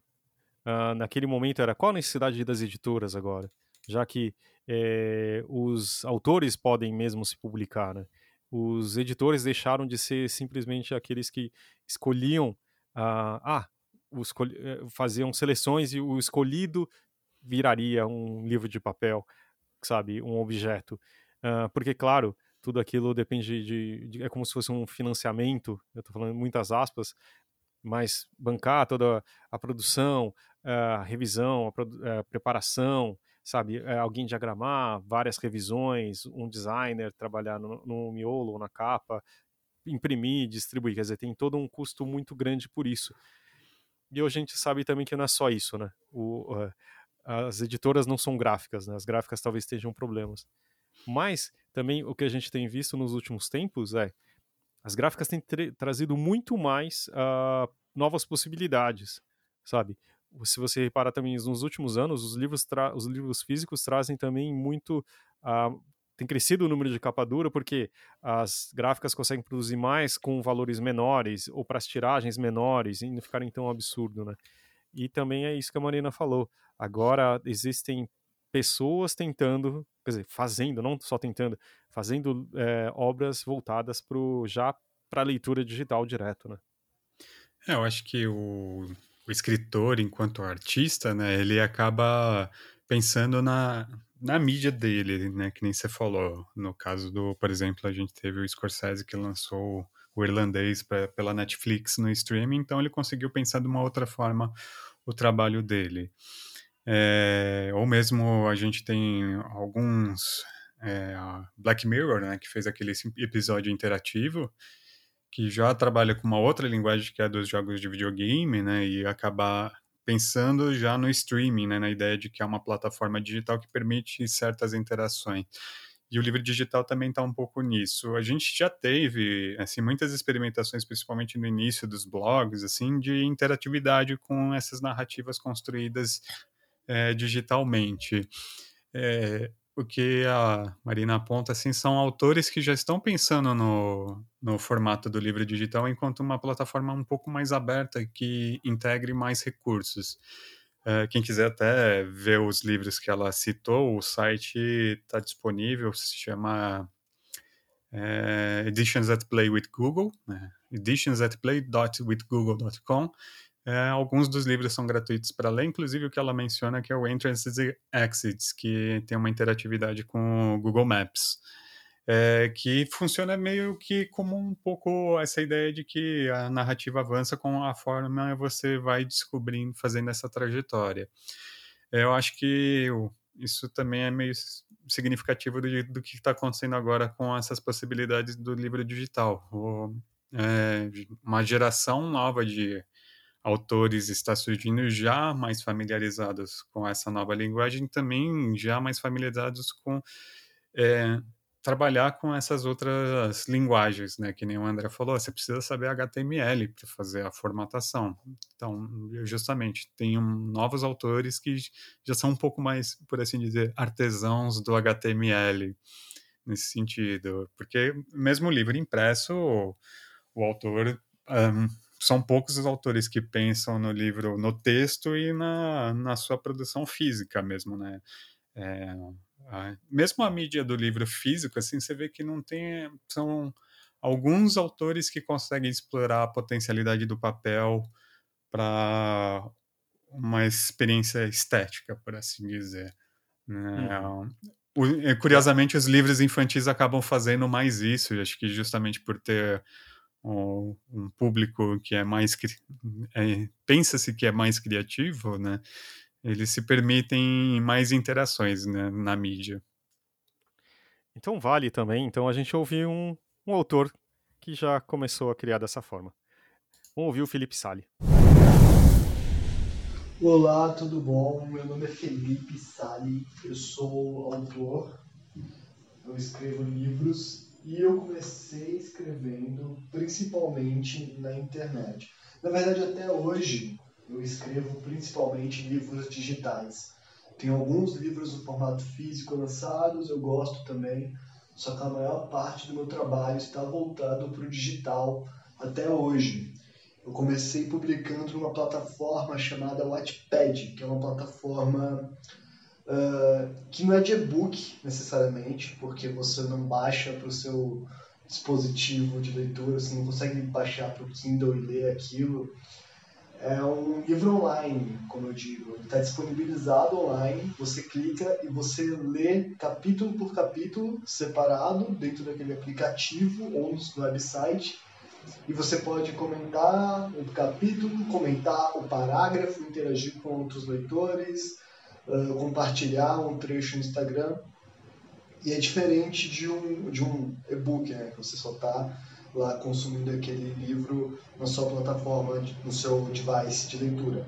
uh, naquele momento era qual a necessidade das editoras agora, já que é, os autores podem mesmo se publicar, né? Os editores deixaram de ser simplesmente aqueles que escolhiam, uh, ah, escolhi, eh, faziam seleções e o escolhido viraria um livro de papel, sabe, um objeto. Uh, porque, claro, tudo aquilo depende de, de, É como se fosse um financiamento, eu estou falando muitas aspas, mas bancar toda a produção, a revisão, a, a preparação, sabe, é, alguém diagramar, várias revisões, um designer trabalhar no, no miolo ou na capa, imprimir, distribuir, quer dizer, tem todo um custo muito grande por isso. E hoje a gente sabe também que não é só isso, né? O, uh, as editoras não são gráficas, né? As gráficas talvez estejam problemas. Mas também o que a gente tem visto nos últimos tempos é as gráficas têm trazido muito mais uh, novas possibilidades, sabe? se você reparar também nos últimos anos, os livros, os livros físicos trazem também muito. Uh, tem crescido o número de capa dura porque as gráficas conseguem produzir mais com valores menores ou para as tiragens menores e não ficarem tão absurdo, né? E também é isso que a Marina falou. Agora existem pessoas tentando, quer dizer, fazendo, não só tentando, fazendo é, obras voltadas pro, já para leitura digital direto, né? É, eu acho que o o escritor, enquanto artista, né, ele acaba pensando na, na mídia dele, né, que nem você falou. No caso do, por exemplo, a gente teve o Scorsese que lançou o irlandês pra, pela Netflix no streaming, então ele conseguiu pensar de uma outra forma o trabalho dele. É, ou mesmo a gente tem alguns é, Black Mirror, né, que fez aquele episódio interativo, que já trabalha com uma outra linguagem que é a dos jogos de videogame, né, e acabar pensando já no streaming, né, na ideia de que é uma plataforma digital que permite certas interações. E o livro digital também está um pouco nisso. A gente já teve assim muitas experimentações, principalmente no início dos blogs, assim, de interatividade com essas narrativas construídas é, digitalmente. É, o que a Marina aponta assim são autores que já estão pensando no, no formato do livro digital enquanto uma plataforma um pouco mais aberta que integre mais recursos. É, quem quiser até ver os livros que ela citou, o site está disponível, se chama é, Editions at Play with Google, né? editionsatplay.withgoogle.com é, alguns dos livros são gratuitos para ler, inclusive o que ela menciona que é o Entrances e Exits, que tem uma interatividade com o Google Maps, é, que funciona meio que como um pouco essa ideia de que a narrativa avança com a forma você vai descobrindo, fazendo essa trajetória. É, eu acho que isso também é meio significativo do, do que está acontecendo agora com essas possibilidades do livro digital. O, é, uma geração nova de autores está surgindo já mais familiarizados com essa nova linguagem, também já mais familiarizados com é, trabalhar com essas outras linguagens, né? Que nem o André falou, você precisa saber HTML para fazer a formatação. Então, justamente, tem um, novos autores que já são um pouco mais, por assim dizer, artesãos do HTML nesse sentido, porque mesmo o livro impresso, o, o autor um, são poucos os autores que pensam no livro, no texto e na, na sua produção física mesmo, né? É, a, mesmo a mídia do livro físico, assim, você vê que não tem, são alguns autores que conseguem explorar a potencialidade do papel para uma experiência estética, por assim dizer. Né? Uhum. O, curiosamente, os livros infantis acabam fazendo mais isso, acho que justamente por ter um público que é mais é, pensa-se que é mais criativo, né? Eles se permitem mais interações né, na mídia. Então vale também. Então a gente ouviu um, um autor que já começou a criar dessa forma. Vamos ouvir o Felipe Sali. Olá, tudo bom? Meu nome é Felipe Sali, eu sou autor, eu escrevo livros e eu comecei escrevendo principalmente na internet. Na verdade, até hoje, eu escrevo principalmente livros digitais. Tem alguns livros no formato físico lançados, eu gosto também, só que a maior parte do meu trabalho está voltado para o digital até hoje. Eu comecei publicando numa plataforma chamada Wattpad, que é uma plataforma uh, que não é de e-book necessariamente, porque você não baixa para o seu dispositivo de leitura, você não consegue baixar para o Kindle e ler aquilo. É um livro online, como eu digo. Ele está disponibilizado online, você clica e você lê capítulo por capítulo, separado, dentro daquele aplicativo ou no website. E você pode comentar o capítulo, comentar o parágrafo, interagir com outros leitores, compartilhar um trecho no Instagram. E é diferente de um, de um e-book, né? Que você só está lá consumindo aquele livro na sua plataforma, no seu device de leitura.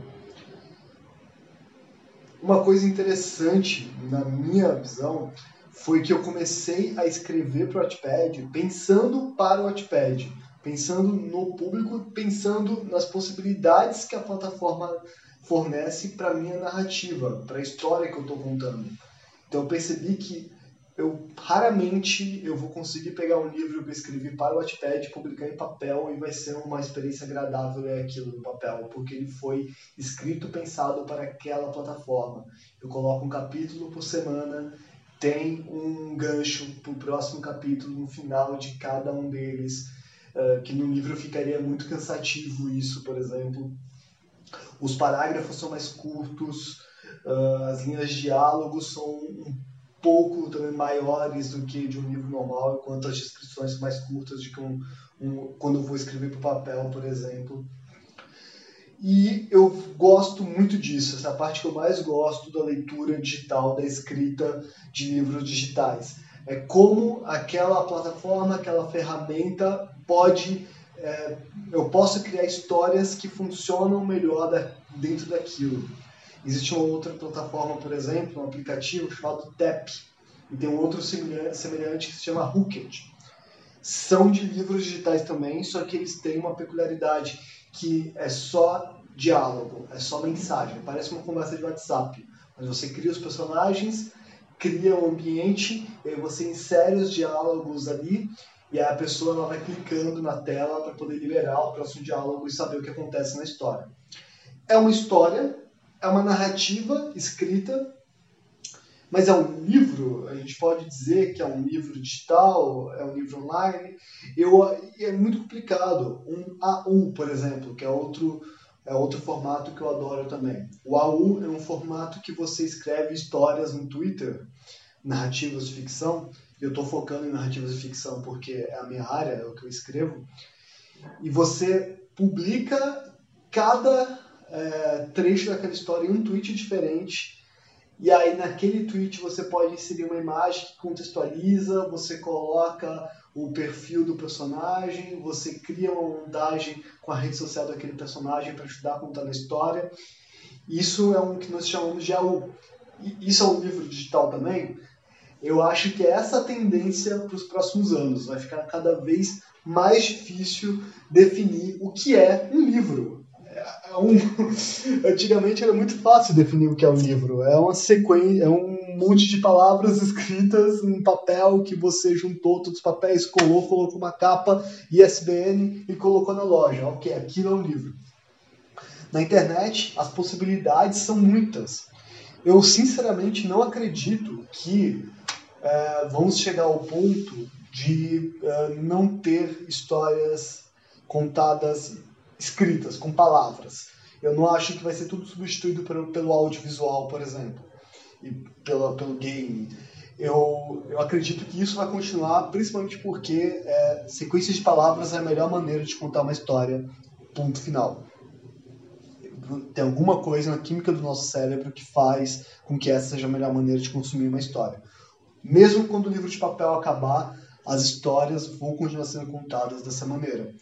Uma coisa interessante, na minha visão, foi que eu comecei a escrever para o Wattpad pensando para o Wattpad, pensando no público, pensando nas possibilidades que a plataforma fornece para minha narrativa, para a história que eu estou contando. Então eu percebi que eu raramente eu vou conseguir pegar um livro que eu escrevi para o Wattpad, publicar em papel e vai ser uma experiência agradável ler aquilo no papel, porque ele foi escrito pensado para aquela plataforma. Eu coloco um capítulo por semana, tem um gancho para o próximo capítulo no final de cada um deles, uh, que no livro ficaria muito cansativo isso, por exemplo. Os parágrafos são mais curtos, uh, as linhas de diálogo são um pouco também maiores do que de um livro normal, enquanto as descrições são mais curtas de que um, um quando eu vou escrever para o papel, por exemplo. E eu gosto muito disso, essa parte que eu mais gosto da leitura digital, da escrita de livros digitais. É como aquela plataforma, aquela ferramenta pode. É, eu posso criar histórias que funcionam melhor da, dentro daquilo. Existe uma outra plataforma, por exemplo, um aplicativo chamado TAP, e tem um outro semelhante que se chama Hooked. São de livros digitais também, só que eles têm uma peculiaridade que é só diálogo, é só mensagem, parece uma conversa de WhatsApp. Mas você cria os personagens, cria um ambiente, e você insere os diálogos ali, e a pessoa ela vai clicando na tela para poder liberar o próximo diálogo e saber o que acontece na história. É uma história, é uma narrativa escrita mas é um livro, a gente pode dizer que é um livro digital, é um livro online. Eu, é muito complicado. Um AU, por exemplo, que é outro, é outro formato que eu adoro também. O AU é um formato que você escreve histórias no Twitter, narrativas de ficção. Eu estou focando em narrativas de ficção porque é a minha área, é o que eu escrevo. E você publica cada é, trecho daquela história em um tweet diferente e aí naquele tweet você pode inserir uma imagem que contextualiza, você coloca o perfil do personagem, você cria uma montagem com a rede social daquele personagem para ajudar a contar a história. Isso é um que nós chamamos de AU. Isso é um livro digital também. Eu acho que é essa tendência para os próximos anos. Vai ficar cada vez mais difícil definir o que é um livro é um... Antigamente era muito fácil definir o que é um livro. É uma sequência, é um monte de palavras escritas em papel que você juntou todos os papéis, colou, colocou uma capa, ISBN e colocou na loja. Ok, aquilo é um livro. Na internet, as possibilidades são muitas. Eu sinceramente não acredito que é, vamos chegar ao ponto de é, não ter histórias contadas escritas, com palavras. Eu não acho que vai ser tudo substituído pelo, pelo audiovisual, por exemplo, e pela, pelo game. Eu, eu acredito que isso vai continuar, principalmente porque é, sequências de palavras é a melhor maneira de contar uma história, ponto final. Tem alguma coisa na química do nosso cérebro que faz com que essa seja a melhor maneira de consumir uma história. Mesmo quando o livro de papel acabar, as histórias vão continuar sendo contadas dessa maneira.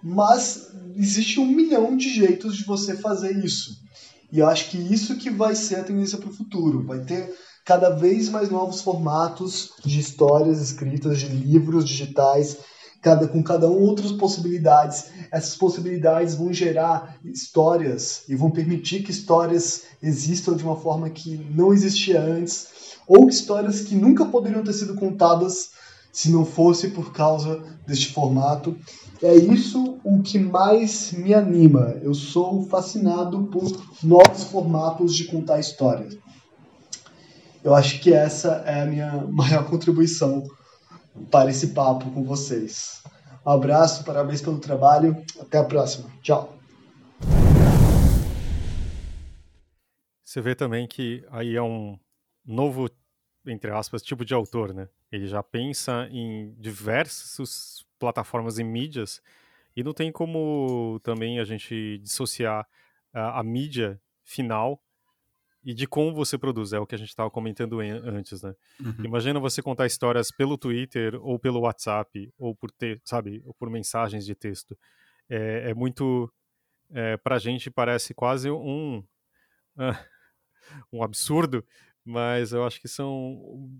Mas existe um milhão de jeitos de você fazer isso. E eu acho que isso que vai ser a tendência para o futuro. Vai ter cada vez mais novos formatos de histórias escritas, de livros digitais, cada, com cada um outras possibilidades. Essas possibilidades vão gerar histórias e vão permitir que histórias existam de uma forma que não existia antes, ou histórias que nunca poderiam ter sido contadas se não fosse por causa deste formato. É isso o que mais me anima. Eu sou fascinado por novos formatos de contar histórias. Eu acho que essa é a minha maior contribuição para esse papo com vocês. Um abraço, parabéns pelo trabalho. Até a próxima. Tchau. Você vê também que aí é um novo, entre aspas, tipo de autor, né? Ele já pensa em diversas plataformas e mídias e não tem como também a gente dissociar a, a mídia final e de como você produz, é o que a gente estava comentando antes, né? Uhum. Imagina você contar histórias pelo Twitter ou pelo WhatsApp ou por ter, sabe, ou por mensagens de texto. É, é muito, é, para a gente parece quase um um absurdo, mas eu acho que são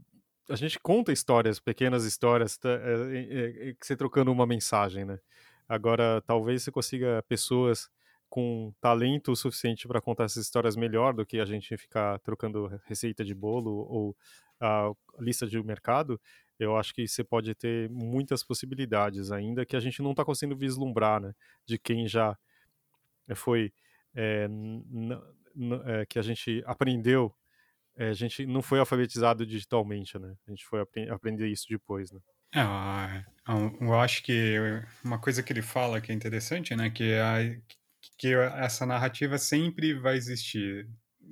a gente conta histórias, pequenas histórias, tá, é, é, que você trocando uma mensagem, né? Agora, talvez você consiga pessoas com talento suficiente para contar essas histórias melhor do que a gente ficar trocando receita de bolo ou a lista de mercado. Eu acho que você pode ter muitas possibilidades ainda que a gente não está conseguindo vislumbrar, né? De quem já foi, é, é, que a gente aprendeu é, a gente não foi alfabetizado digitalmente, né? A gente foi apre aprender isso depois, né? É, eu acho que uma coisa que ele fala que é interessante, né? Que, a, que essa narrativa sempre vai existir.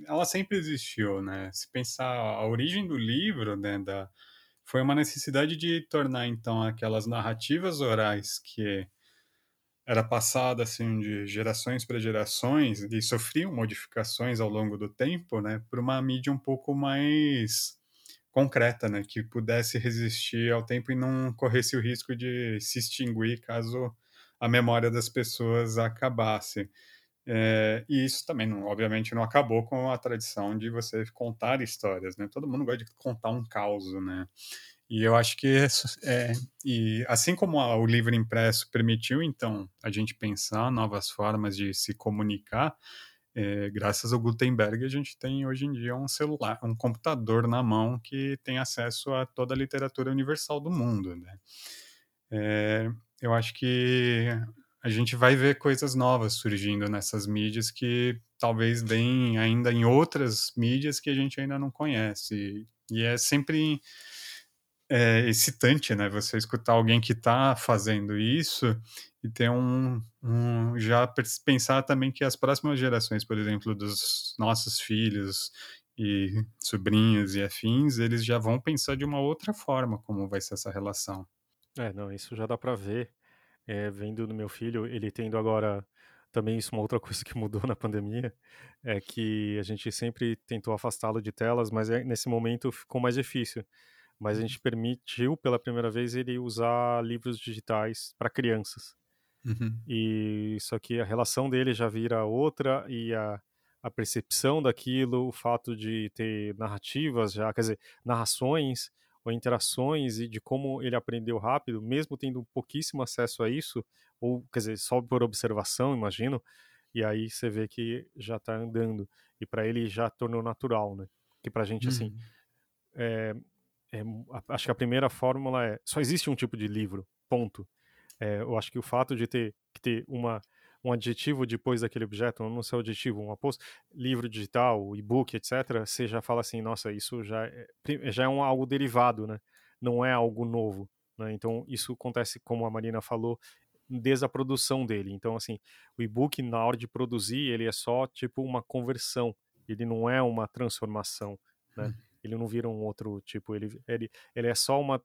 Ela sempre existiu, né? Se pensar a origem do livro, né? Da, foi uma necessidade de tornar, então, aquelas narrativas orais que era passada assim de gerações para gerações e sofriam modificações ao longo do tempo, né, por uma mídia um pouco mais concreta, né, que pudesse resistir ao tempo e não corresse o risco de se extinguir caso a memória das pessoas acabasse. É, e isso também, não, obviamente, não acabou com a tradição de você contar histórias, né? Todo mundo gosta de contar um caos, né? E eu acho que é, e assim como o livro impresso permitiu, então, a gente pensar novas formas de se comunicar, é, graças ao Gutenberg, a gente tem hoje em dia um celular, um computador na mão que tem acesso a toda a literatura universal do mundo, né? É, eu acho que a gente vai ver coisas novas surgindo nessas mídias que talvez deem ainda em outras mídias que a gente ainda não conhece. E é sempre é, excitante, né? Você escutar alguém que está fazendo isso e ter um, um, já pensar também que as próximas gerações, por exemplo, dos nossos filhos e sobrinhos e afins, eles já vão pensar de uma outra forma como vai ser essa relação. É, não, isso já dá para ver é, vendo no meu filho, ele tendo agora também isso uma outra coisa que mudou na pandemia é que a gente sempre tentou afastá-lo de telas, mas é, nesse momento ficou mais difícil. Mas a gente uhum. permitiu pela primeira vez ele usar livros digitais para crianças. Uhum. E só que a relação dele já vira outra e a, a percepção daquilo, o fato de ter narrativas já, quer dizer, narrações ou interações e de como ele aprendeu rápido, mesmo tendo pouquíssimo acesso a isso, ou quer dizer, só por observação, imagino, e aí você vê que já está andando. E para ele já tornou natural, né? Que para a gente, assim, uhum. é, é, acho que a primeira fórmula é: só existe um tipo de livro, ponto. É, eu acho que o fato de ter, ter uma um adjetivo depois daquele objeto, não sei o adjetivo, um aposto, livro digital, e-book, etc., você já fala assim, nossa, isso já é, já é um, algo derivado, né? Não é algo novo. Né? Então, isso acontece, como a Marina falou, desde a produção dele. Então, assim, o e-book, na hora de produzir, ele é só, tipo, uma conversão. Ele não é uma transformação, né? Hum. Ele não vira um outro tipo, ele, ele, ele é só uma,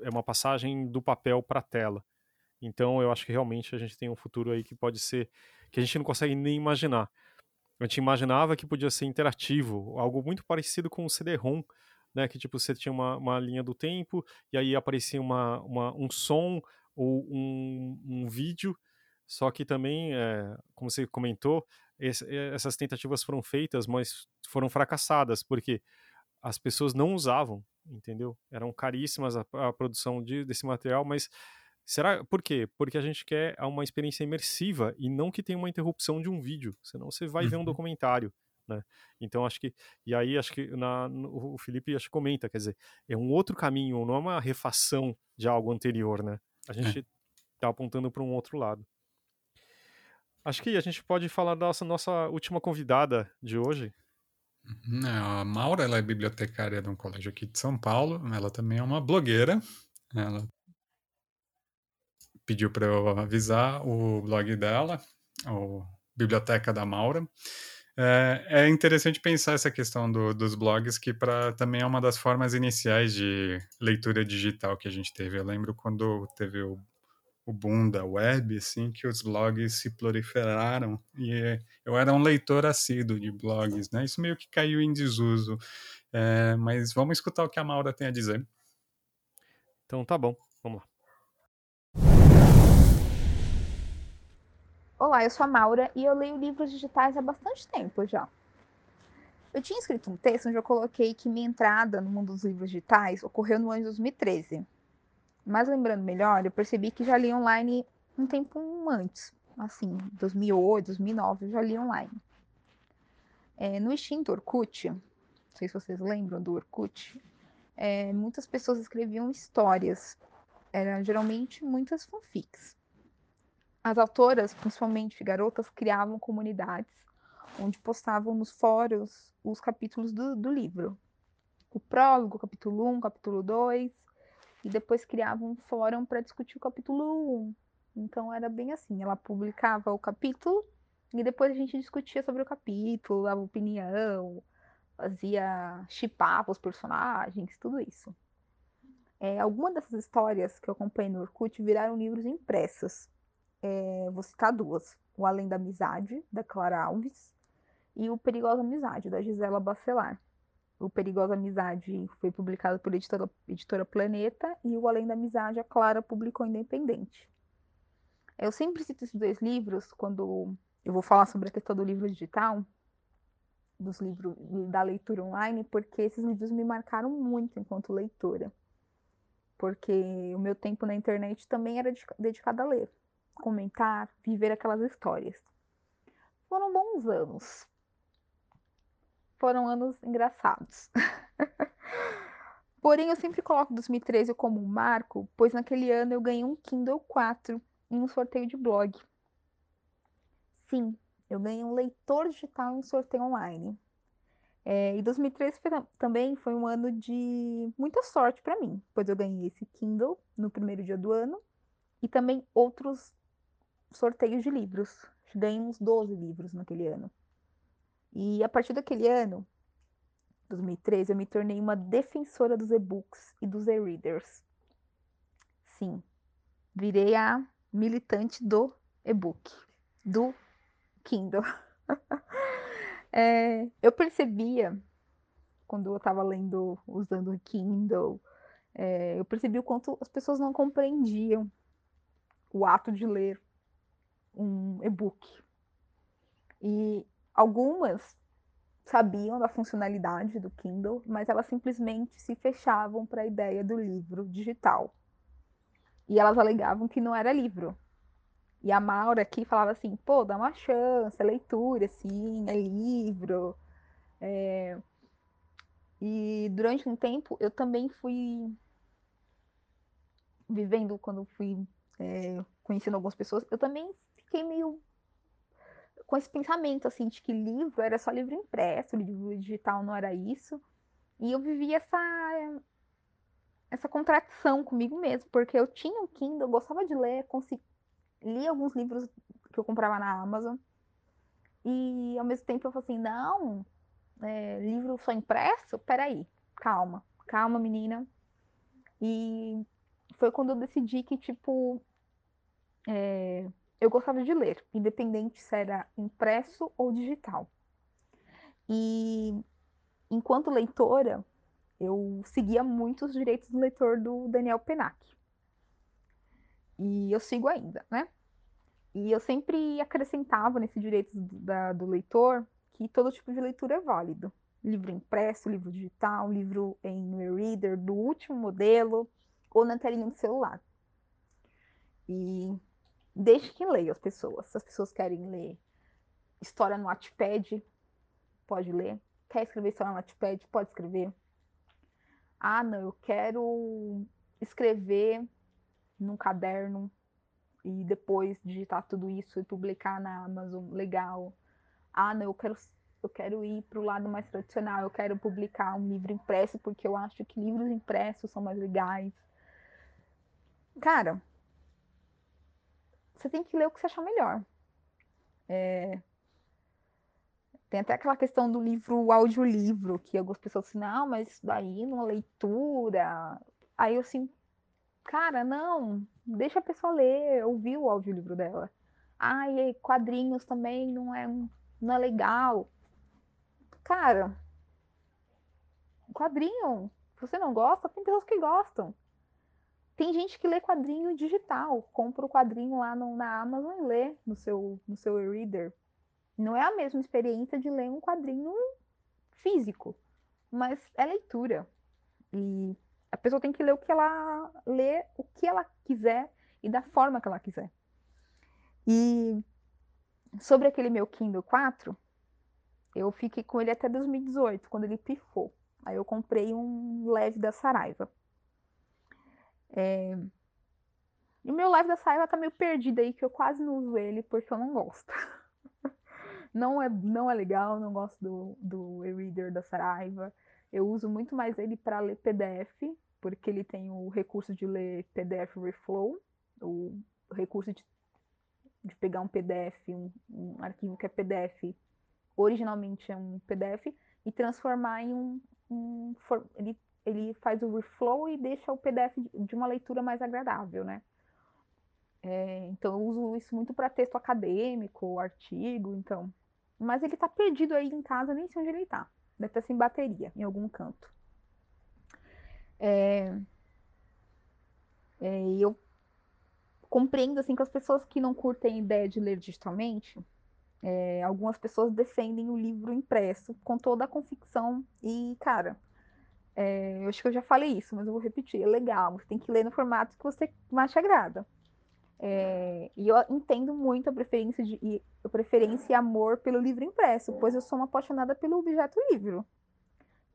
é uma passagem do papel para a tela. Então eu acho que realmente a gente tem um futuro aí que pode ser que a gente não consegue nem imaginar. A gente imaginava que podia ser interativo, algo muito parecido com o CD-ROM, né? Que tipo você tinha uma, uma linha do tempo e aí aparecia uma, uma um som ou um, um vídeo. Só que também, é, como você comentou, esse, essas tentativas foram feitas, mas foram fracassadas porque as pessoas não usavam, entendeu? Eram caríssimas a, a produção de, desse material, mas Será? Por quê? Porque a gente quer uma experiência imersiva e não que tenha uma interrupção de um vídeo, senão você vai ver um uhum. documentário, né? Então acho que e aí acho que na, no, o Felipe acho que comenta, quer dizer, é um outro caminho, não é uma refação de algo anterior, né? A gente está é. Apontando para um outro lado. Acho que a gente pode falar da nossa, nossa última convidada de hoje. Uhum, é, a Maura ela é bibliotecária de um colégio aqui de São Paulo. Ela também é uma blogueira. Ela pediu para eu avisar o blog dela, o Biblioteca da Maura. É, é interessante pensar essa questão do, dos blogs, que pra, também é uma das formas iniciais de leitura digital que a gente teve. Eu lembro quando teve o, o boom da web, assim, que os blogs se proliferaram, e eu era um leitor assíduo de blogs, né? Isso meio que caiu em desuso. É, mas vamos escutar o que a Maura tem a dizer. Então tá bom, vamos lá. Olá, eu sou a Maura e eu leio livros digitais há bastante tempo já. Eu tinha escrito um texto onde eu coloquei que minha entrada no mundo dos livros digitais ocorreu no ano de 2013. Mas lembrando melhor, eu percebi que já li online um tempo antes, assim, 2008, 2009, eu já li online. É, no extinto Orkut, não sei se vocês lembram do Orkut, é, muitas pessoas escreviam histórias, eram geralmente muitas fanfics. As autoras, principalmente garotas, criavam comunidades onde postavam nos fóruns os capítulos do, do livro. O prólogo, capítulo 1, capítulo 2, e depois criavam um fórum para discutir o capítulo 1. Então era bem assim, ela publicava o capítulo e depois a gente discutia sobre o capítulo, dava opinião, fazia chipava os personagens, tudo isso. É, algumas dessas histórias que eu acompanhei no Orkut viraram livros impressos é, vou citar duas: O Além da Amizade, da Clara Alves, e O Perigosa Amizade, da Gisela Bacelar. O Perigosa Amizade foi publicado por editora, editora Planeta e o Além da Amizade a Clara publicou independente. Eu sempre cito esses dois livros quando eu vou falar sobre a questão do livro digital, dos livros da leitura online, porque esses livros me marcaram muito enquanto leitora. Porque o meu tempo na internet também era dedicado a ler, comentar, viver aquelas histórias. Foram bons anos. Foram anos engraçados. Porém, eu sempre coloco 2013 como um marco, pois naquele ano eu ganhei um Kindle 4 em um sorteio de blog. Sim, eu ganhei um leitor digital em um sorteio online. É, e 2013 foi, também foi um ano de muita sorte para mim, pois eu ganhei esse Kindle no primeiro dia do ano e também outros sorteios de livros. Ganhei uns 12 livros naquele ano. E a partir daquele ano, 2013, eu me tornei uma defensora dos e-books e dos e-readers. Sim, virei a militante do e-book, do Kindle. é, eu percebia, quando eu estava lendo, usando o Kindle, é, eu percebi o quanto as pessoas não compreendiam o ato de ler um e-book. E algumas sabiam da funcionalidade do Kindle, mas elas simplesmente se fechavam para a ideia do livro digital. E elas alegavam que não era livro. E a Maura aqui falava assim, pô, dá uma chance, é leitura, assim, é livro. É... E durante um tempo eu também fui vivendo, quando fui é, conhecendo algumas pessoas, eu também fiquei meio com esse pensamento, assim, de que livro era só livro impresso, livro digital não era isso. E eu vivi essa essa contradição comigo mesmo, porque eu tinha um Kindle, eu gostava de ler, li alguns livros que eu comprava na Amazon, e ao mesmo tempo eu falei assim, não, é, livro só impresso? Peraí, calma, calma menina. E foi quando eu decidi que, tipo, é, eu gostava de ler, independente se era impresso ou digital. E enquanto leitora, eu seguia muito os direitos do leitor do Daniel Penac. E eu sigo ainda, né? E eu sempre acrescentava nesse direito da, do leitor que todo tipo de leitura é válido. Livro impresso, livro digital, livro em e-reader do último modelo ou na telinha do celular. E deixe que leia as pessoas. Se as pessoas querem ler história no Wattpad, pode ler. Quer escrever história no Wattpad, pode escrever. Ah, não, eu quero escrever num caderno e depois digitar tudo isso e publicar na Amazon, legal. Ah, não, eu quero, eu quero ir para o lado mais tradicional, eu quero publicar um livro impresso porque eu acho que livros impressos são mais legais. Cara, você tem que ler o que você achar melhor. É, tem até aquela questão do livro audiolivro, que algumas pessoas assim, não, mas isso daí numa leitura. Aí eu assim, cara, não, deixa a pessoa ler, ouvir o audiolivro dela. Ai, quadrinhos também não é, não é legal. Cara, quadrinho, se você não gosta, tem pessoas que gostam. Tem gente que lê quadrinho digital, compra o quadrinho lá no, na Amazon e lê no seu, no seu e-reader. Não é a mesma experiência de ler um quadrinho físico, mas é leitura. E a pessoa tem que ler o que ela lê, o que ela quiser e da forma que ela quiser. E sobre aquele meu Kindle 4, eu fiquei com ele até 2018, quando ele pifou. Aí eu comprei um leve da Saraiva. É... E o meu live da Saraiva tá meio perdido aí, que eu quase não uso ele porque eu não gosto. não é, não é legal, não gosto do, do e-reader da Saraiva. Eu uso muito mais ele para ler PDF, porque ele tem o recurso de ler PDF Reflow, o recurso de, de pegar um PDF, um, um, arquivo que é PDF, originalmente é um PDF, e transformar em um. um ele, ele faz o reflow e deixa o PDF de uma leitura mais agradável, né? É, então eu uso isso muito para texto acadêmico, artigo, então. Mas ele está perdido aí em casa, nem sei onde ele está. Deve estar sem bateria, em algum canto. É, é, eu compreendo assim que as pessoas que não curtem a ideia de ler digitalmente, é, algumas pessoas defendem o livro impresso com toda a convicção e, cara, é, eu acho que eu já falei isso, mas eu vou repetir, é legal, você tem que ler no formato que você mais te agrada. É, e eu entendo muito a preferência, de, a preferência e amor pelo livro impresso, pois eu sou uma apaixonada pelo objeto livro.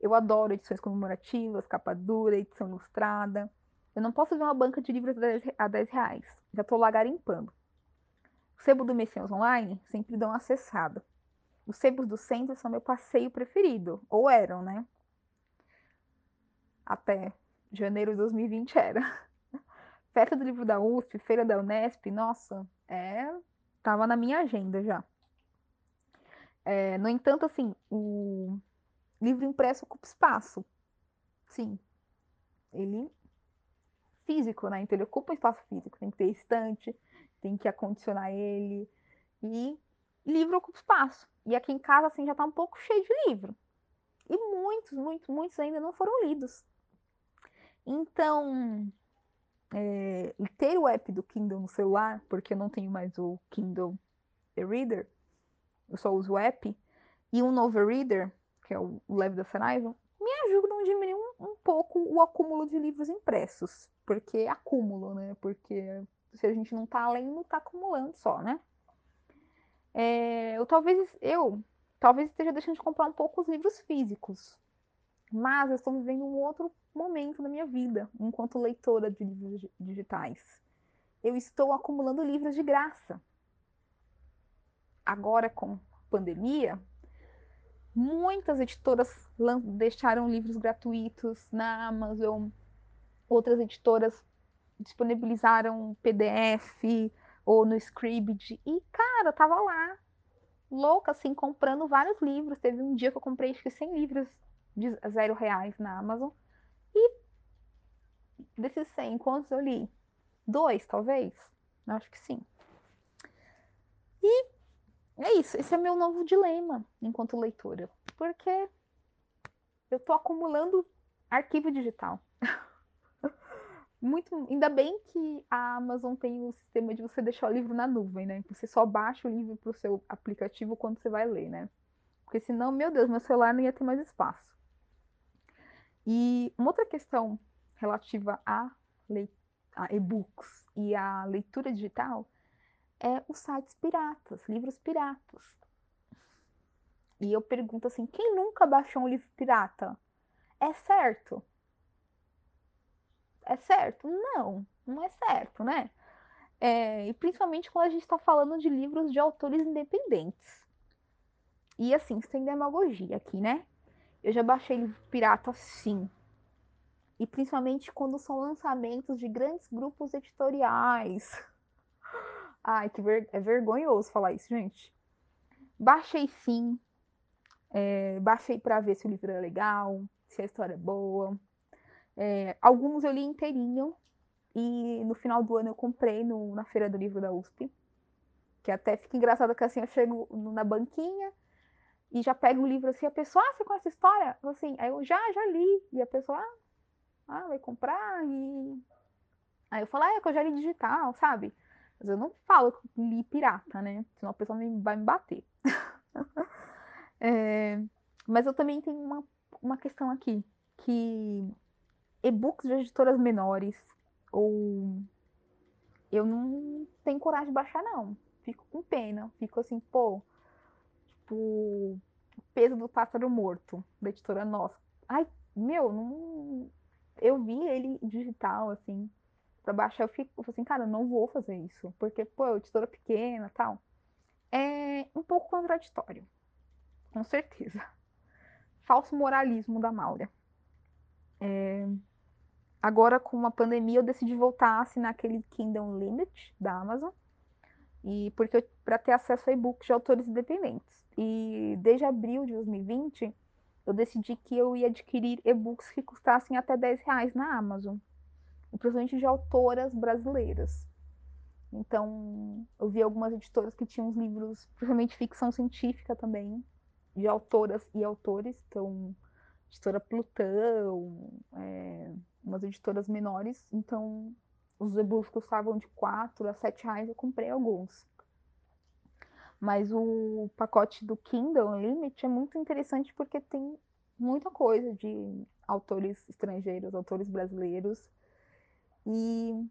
Eu adoro edições comemorativas, capa dura, edição ilustrada. Eu não posso ver uma banca de livros a 10 reais. Já estou lá garimpando. O sebo do Messias Online sempre dão acessada. Os sebos do centro são meu passeio preferido. Ou eram, né? Até janeiro de 2020 era. Festa do livro da USP, feira da Unesp, nossa, é. Tava na minha agenda já. É, no entanto, assim, o livro impresso ocupa espaço. Sim. Ele físico, né? Então ele ocupa espaço físico, tem que ter estante, tem que acondicionar ele. E livro ocupa espaço. E aqui em casa, assim, já tá um pouco cheio de livro. E muitos, muitos, muitos ainda não foram lidos. Então, é, ter o app do Kindle no celular, porque eu não tenho mais o Kindle e-reader, eu só uso o app, e um novo reader, que é o Leve da Saraiva, me ajudam a diminuir um, um pouco o acúmulo de livros impressos. Porque é acúmulo, né? Porque se a gente não tá lendo, tá acumulando só, né? É, eu talvez eu talvez esteja deixando de comprar um pouco os livros físicos, mas eu estou vivendo um outro momento na minha vida enquanto leitora de livros digitais. Eu estou acumulando livros de graça. Agora com pandemia, muitas editoras deixaram livros gratuitos na Amazon, outras editoras disponibilizaram PDF ou no Scribd. E, cara, eu tava lá, louca, assim, comprando vários livros. Teve um dia que eu comprei, acho que 100 livros de zero reais na Amazon. E desses 100, quantos eu li? Dois, talvez? Eu acho que sim. E é isso. Esse é meu novo dilema enquanto leitora. Porque eu tô acumulando arquivo digital. muito. Ainda bem que a Amazon tem o sistema de você deixar o livro na nuvem, né? Você só baixa o livro para o seu aplicativo quando você vai ler, né? Porque senão, meu Deus, meu celular não ia ter mais espaço. E uma outra questão relativa a, a e-books e a leitura digital é os sites piratas, livros piratas. E eu pergunto assim: quem nunca baixou um livro pirata? É certo? é certo? Não, não é certo, né? É, e principalmente quando a gente está falando de livros de autores independentes. E assim, sem demagogia aqui, né? Eu já baixei pirata sim. E principalmente quando são lançamentos de grandes grupos editoriais. Ai, que ver... é vergonhoso falar isso, gente. Baixei sim. É, baixei para ver se o livro é legal, se a história é boa. É, alguns eu li inteirinho e no final do ano eu comprei no, na feira do livro da USP. Que até fica engraçado que assim eu chego na banquinha e já pego o livro assim, a pessoa, ah, você conhece essa história? Assim, aí eu já, já li. E a pessoa, ah, ah vai comprar e. Aí eu falo, ah, é que eu já li digital, sabe? Mas eu não falo que li pirata, né? Senão a pessoa vai me bater. é, mas eu também tenho uma, uma questão aqui, que e-books de editoras menores, ou eu não tenho coragem de baixar, não. Fico com pena. Fico assim, pô, tipo, peso do pássaro morto, da editora nossa. Ai, meu, não. Eu vi ele digital, assim, pra baixar, eu fico assim, cara, eu não vou fazer isso. Porque, pô, é editora pequena tal. É um pouco contraditório. Com certeza. Falso moralismo da Maura. É, agora, com a pandemia, eu decidi voltar a assinar aquele Kindle Limit da Amazon. E porque para ter acesso a e-books de autores independentes. E desde abril de 2020, eu decidi que eu ia adquirir e-books que custassem até 10 reais na Amazon. Principalmente de autoras brasileiras. Então, eu vi algumas editoras que tinham uns livros, principalmente ficção científica também, de autoras e autores. Então, editora Plutão, é, umas editoras menores. Então, os e-books custavam de 4 a 7 reais, eu comprei alguns. Mas o pacote do Kindle Unlimited é muito interessante porque tem muita coisa de autores estrangeiros, autores brasileiros. E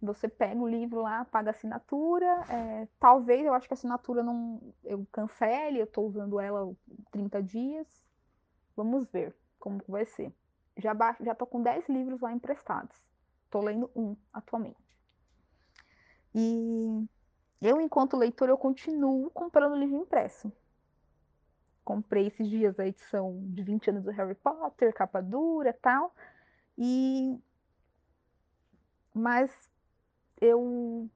você pega o livro lá, paga a assinatura. É, talvez eu acho que a assinatura não. Eu cancele, eu estou usando ela 30 dias. Vamos ver como vai ser. Já, já tô com 10 livros lá emprestados. Estou lendo um atualmente. E eu, enquanto leitor, eu continuo comprando livro impresso. Comprei esses dias a edição de 20 anos do Harry Potter, capa dura tal. E. Mas eu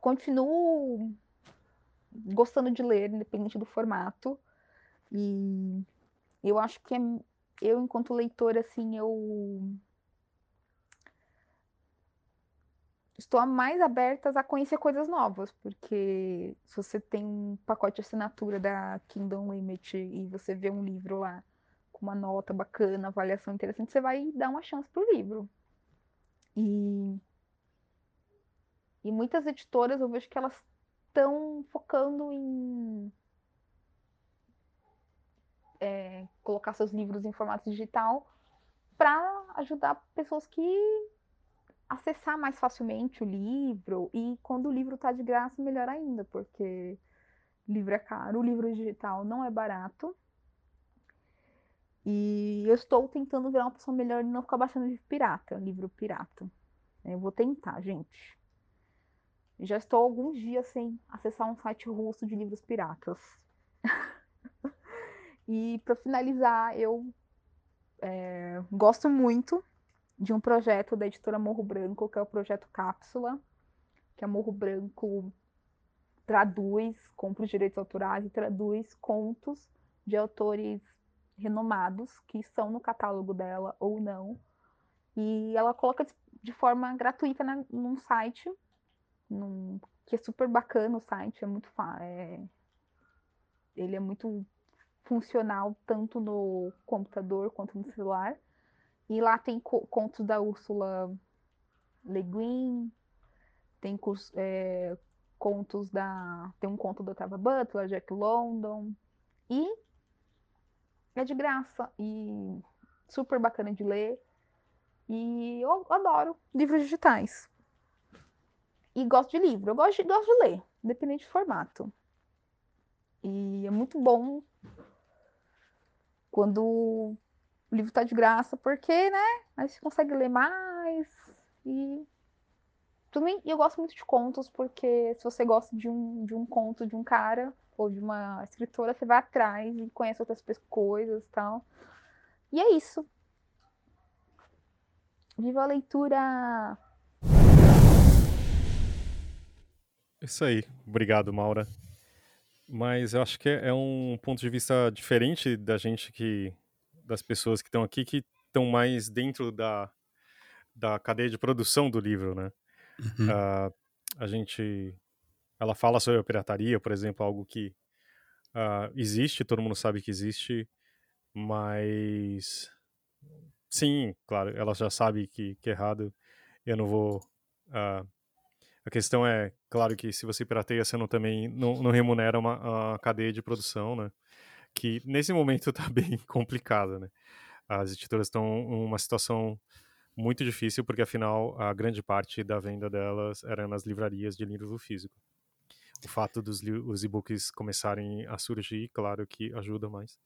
continuo gostando de ler, independente do formato. E eu acho que é, eu, enquanto leitora, assim, eu estou mais aberta a conhecer coisas novas, porque se você tem um pacote de assinatura da Kingdom Limit e você vê um livro lá com uma nota bacana, avaliação interessante, você vai dar uma chance pro livro. E, e muitas editoras eu vejo que elas estão focando em é, colocar seus livros em formato digital para ajudar pessoas que acessar mais facilmente o livro e quando o livro está de graça melhor ainda porque livro é caro, o livro digital não é barato e eu estou tentando virar uma pessoa melhor e não ficar baixando livro pirata, livro pirata. Eu vou tentar, gente. Já estou alguns dias sem acessar um site russo de livros piratas. e para finalizar, eu é, gosto muito de um projeto da editora Morro Branco, que é o projeto Cápsula, que a Morro Branco traduz, compra os direitos autorais e traduz contos de autores renomados que estão no catálogo dela ou não. E ela coloca de forma gratuita na, num site, num, que é super bacana o site, é muito é, ele é muito funcional tanto no computador quanto no celular. E lá tem co contos da Úrsula Le Guin, tem é, contos da. Tem um conto da Otávia Butler, Jack London. E é de graça e super bacana de ler. E eu adoro livros digitais. E gosto de livro. Eu gosto de, gosto de ler, independente do formato. E é muito bom quando o livro está de graça, porque, né? Aí você consegue ler mais. E também eu gosto muito de contos, porque se você gosta de um, de um conto de um cara ou de uma escritora, você vai atrás e conhece outras coisas e tal. E é isso. Viva a leitura! Isso aí. Obrigado, Maura. Mas eu acho que é um ponto de vista diferente da gente que das pessoas que estão aqui que estão mais dentro da, da cadeia de produção do livro, né? Uhum. Uh, a gente ela fala sobre a pirataria, por exemplo, algo que uh, existe, todo mundo sabe que existe, mas sim, claro, ela já sabe que, que é errado. Eu não vou. Uh, a questão é, claro que se você pirateia, você não também não, não remunera uma, cadeia de produção, né? Que nesse momento está bem complicada, né? As editoras estão em uma situação muito difícil, porque afinal a grande parte da venda delas era nas livrarias de livro físico o fato dos os e-books começarem a surgir, claro que ajuda mais.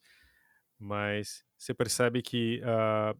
Mas você percebe que uh,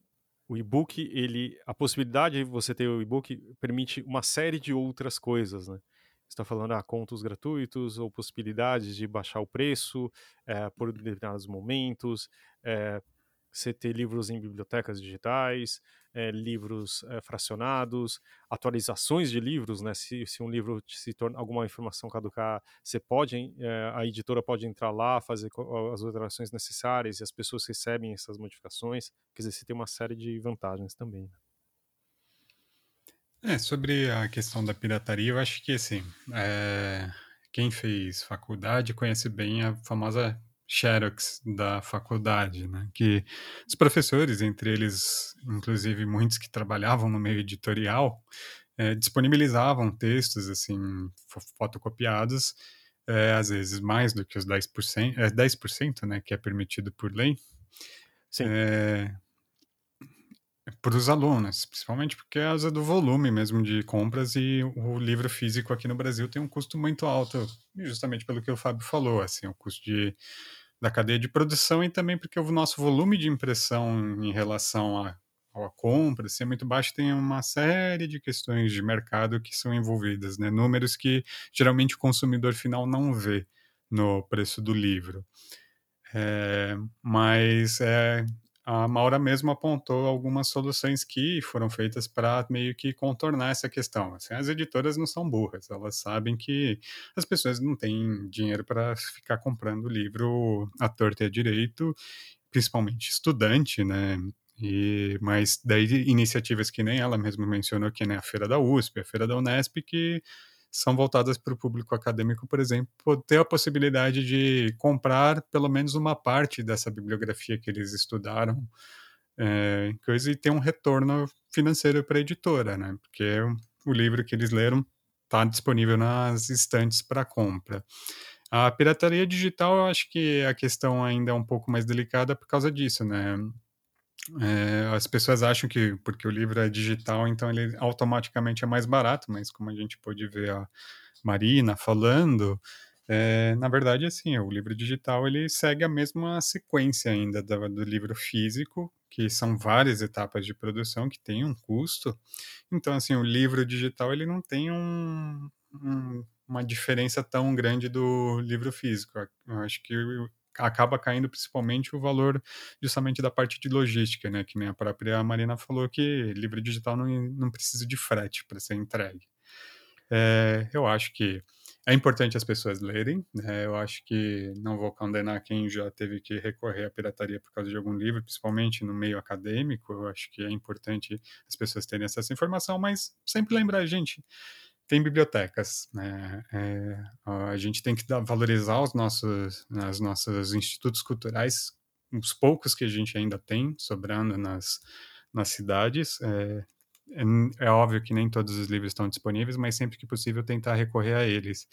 o e-book, ele, a possibilidade de você ter o e-book permite uma série de outras coisas, né? Está falando ah, contos gratuitos ou possibilidades de baixar o preço é, por determinados momentos, é, você ter livros em bibliotecas digitais, é, livros fracionados, atualizações de livros, né? Se, se, um livro se torna alguma informação caducar, você pode, a editora pode entrar lá, fazer as alterações necessárias e as pessoas recebem essas modificações. Quer dizer, você tem uma série de vantagens também. Né? É, sobre a questão da pirataria, eu acho que assim, é, quem fez faculdade conhece bem a famosa Xerox da faculdade, né? Que os professores, entre eles, inclusive muitos que trabalhavam no meio editorial, é, disponibilizavam textos assim fotocopiados, é, às vezes mais do que os 10%, é 10%, né, que é permitido por lei. Sim. É, para os alunos, principalmente porque é do volume mesmo de compras e o livro físico aqui no Brasil tem um custo muito alto, justamente pelo que o Fábio falou, assim, o custo de, da cadeia de produção e também porque o nosso volume de impressão em relação a, a compra assim, é muito baixo, tem uma série de questões de mercado que são envolvidas, né? números que geralmente o consumidor final não vê no preço do livro. É, mas é, a Maura mesmo apontou algumas soluções que foram feitas para meio que contornar essa questão. Assim, as editoras não são burras, elas sabem que as pessoas não têm dinheiro para ficar comprando livro à torta e à direito, principalmente estudante, né? E, mas daí iniciativas que nem ela mesma mencionou, que nem a Feira da USP, a Feira da Unesp, que são voltadas para o público acadêmico, por exemplo, ter a possibilidade de comprar pelo menos uma parte dessa bibliografia que eles estudaram, é, coisa e ter um retorno financeiro para a editora, né? Porque o livro que eles leram está disponível nas estantes para compra. A pirataria digital, eu acho que a questão ainda é um pouco mais delicada por causa disso, né? É, as pessoas acham que porque o livro é digital, então ele automaticamente é mais barato, mas como a gente pôde ver a Marina falando, é, na verdade, assim, o livro digital ele segue a mesma sequência ainda do, do, livro físico, que são várias etapas de produção que tem um custo. Então, assim, o livro digital ele não tem um, um, uma diferença tão grande do livro físico. Eu acho que acaba caindo principalmente o valor justamente da parte de logística, né? Que nem a própria Marina falou que livro digital não, não precisa de frete para ser entregue. É, eu acho que é importante as pessoas lerem, né? Eu acho que não vou condenar quem já teve que recorrer à pirataria por causa de algum livro, principalmente no meio acadêmico. Eu acho que é importante as pessoas terem essa informação, mas sempre lembrar, gente, tem bibliotecas. Né? É, a gente tem que dar, valorizar os nossos, os nossos institutos culturais, os poucos que a gente ainda tem sobrando nas, nas cidades. É, é, é, óbvio que nem todos os livros estão disponíveis, mas sempre que possível tentar recorrer a eles.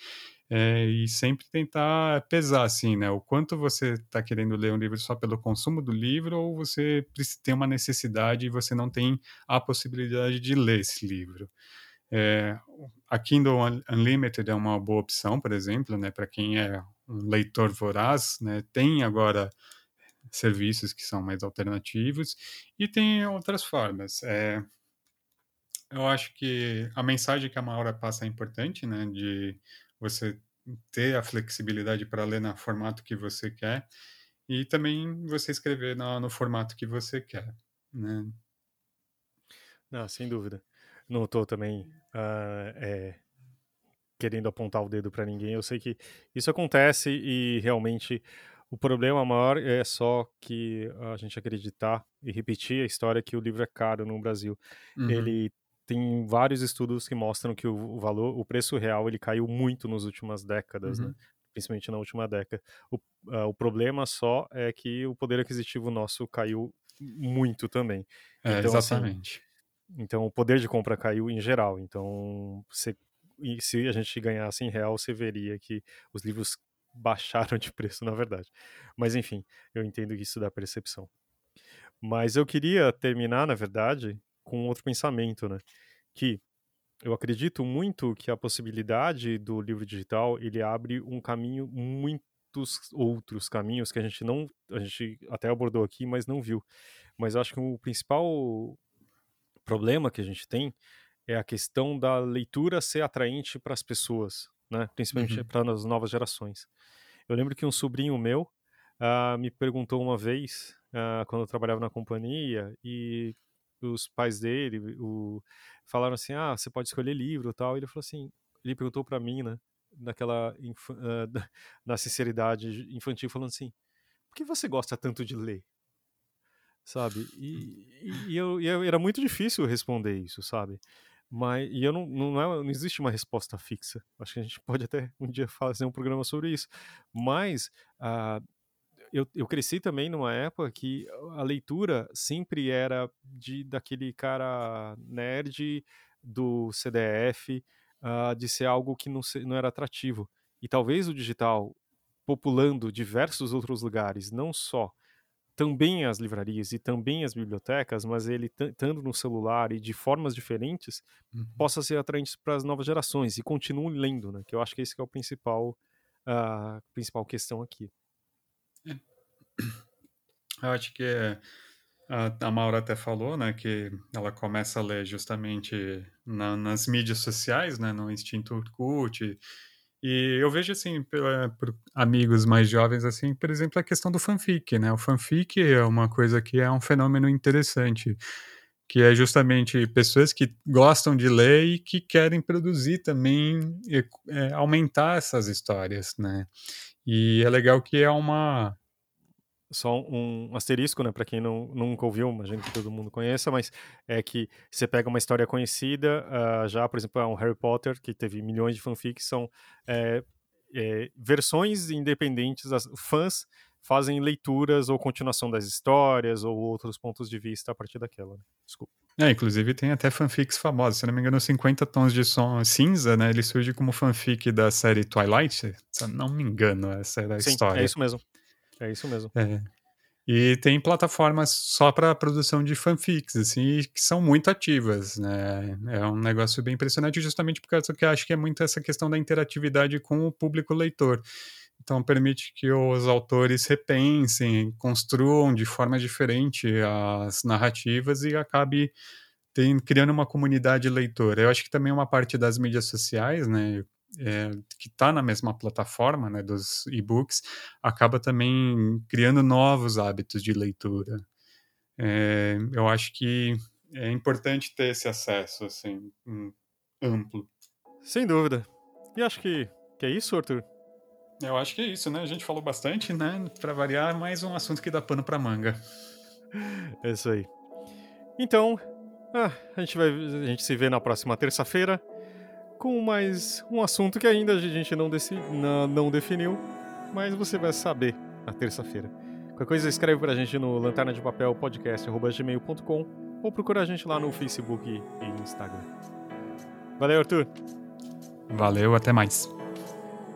É, e sempre tentar pesar, assim, né? O quanto você está querendo ler um livro só pelo consumo do livro ou você tem uma necessidade e você não tem a possibilidade de ler esse livro. É, a Kindle Unlimited é uma boa opção, por exemplo, né, para quem é um leitor voraz, né, tem agora serviços que são mais alternativos e tem outras formas. É, eu acho que a mensagem que a Maura passa é importante, né, de você ter a flexibilidade para ler no formato que você quer e também você escrever no, no formato que você quer, né. Não, sem dúvida não estou também uh, é, querendo apontar o dedo para ninguém. Eu sei que isso acontece e realmente o problema maior é só que a gente acreditar e repetir a história que o livro é caro no Brasil. Uhum. Ele tem vários estudos que mostram que o valor, o preço real, ele caiu muito nas últimas décadas, né? uhum. né? principalmente na última década. O, uh, o problema só é que o poder aquisitivo nosso caiu muito também. É, então, assim, exatamente. Assim, então o poder de compra caiu em geral. Então se a gente ganhasse em real, você veria que os livros baixaram de preço, na verdade. Mas enfim, eu entendo isso da percepção. Mas eu queria terminar, na verdade, com outro pensamento, né? Que eu acredito muito que a possibilidade do livro digital ele abre um caminho muitos outros caminhos que a gente não a gente até abordou aqui mas não viu mas eu acho que o principal problema que a gente tem é a questão da leitura ser atraente para as pessoas, né? principalmente uhum. para as novas gerações. Eu lembro que um sobrinho meu uh, me perguntou uma vez, uh, quando eu trabalhava na companhia, e os pais dele o, falaram assim: Ah, você pode escolher livro tal. E ele falou assim: ele perguntou para mim, né, naquela uh, na sinceridade infantil, falando assim: Por que você gosta tanto de ler? Sabe? E, e, eu, e, eu, era muito difícil responder isso, sabe? Mas, e eu não, não, é, não existe uma resposta fixa. Acho que a gente pode até um dia fazer um programa sobre isso. Mas uh, eu, eu cresci também numa época que a leitura sempre era de daquele cara nerd do CDF, uh, ah, de ser algo que não, se, não era atrativo. E talvez o digital populando diversos outros lugares, não só também as livrarias e também as bibliotecas, mas ele estando no celular e de formas diferentes, uhum. possa ser atraente para as novas gerações e continue lendo, né? Que eu acho que esse que é o principal, a uh, principal questão aqui. É. Eu acho que a, a Maura até falou, né, que ela começa a ler justamente na, nas mídias sociais, né, no Instinto Orkut, e eu vejo, assim, por amigos mais jovens, assim, por exemplo, a questão do fanfic, né? O fanfic é uma coisa que é um fenômeno interessante, que é justamente pessoas que gostam de ler e que querem produzir também, é, aumentar essas histórias, né? E é legal que é uma só um asterisco, né, para quem não, nunca ouviu, imagino que todo mundo conheça, mas é que você pega uma história conhecida, uh, já, por exemplo, é um Harry Potter, que teve milhões de fanfics, são é, é, versões independentes, as, fãs fazem leituras ou continuação das histórias ou outros pontos de vista a partir daquela. Né? Desculpa. É, inclusive tem até fanfics famosos, se não me engano, 50 Tons de Som Cinza, né? Ele surge como fanfic da série Twilight, se não me engano, essa era a Sim, história. É isso mesmo. É isso mesmo. É. E tem plataformas só para produção de fanfics, assim, que são muito ativas, né? É um negócio bem impressionante, justamente porque eu acho que é muito essa questão da interatividade com o público leitor. Então, permite que os autores repensem, construam de forma diferente as narrativas e acabe tem, criando uma comunidade leitora. Eu acho que também uma parte das mídias sociais, né? É, que está na mesma plataforma né, dos e-books, acaba também criando novos hábitos de leitura. É, eu acho que é importante ter esse acesso assim, amplo. Sem dúvida. E acho que, que é isso, Arthur? Eu acho que é isso, né? A gente falou bastante, né? Para variar, mais um assunto que dá pano para manga. É isso aí. Então, ah, a, gente vai, a gente se vê na próxima terça-feira com mais um assunto que ainda a gente não, não, não definiu, mas você vai saber na terça-feira. Qualquer coisa, escreve pra gente no lanterna de papel podcast.gmail.com ou procura a gente lá no Facebook e Instagram. Valeu, Arthur. Valeu, até mais.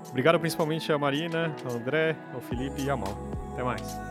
Obrigado principalmente a Marina, ao André, ao Felipe e a Mal. Até mais.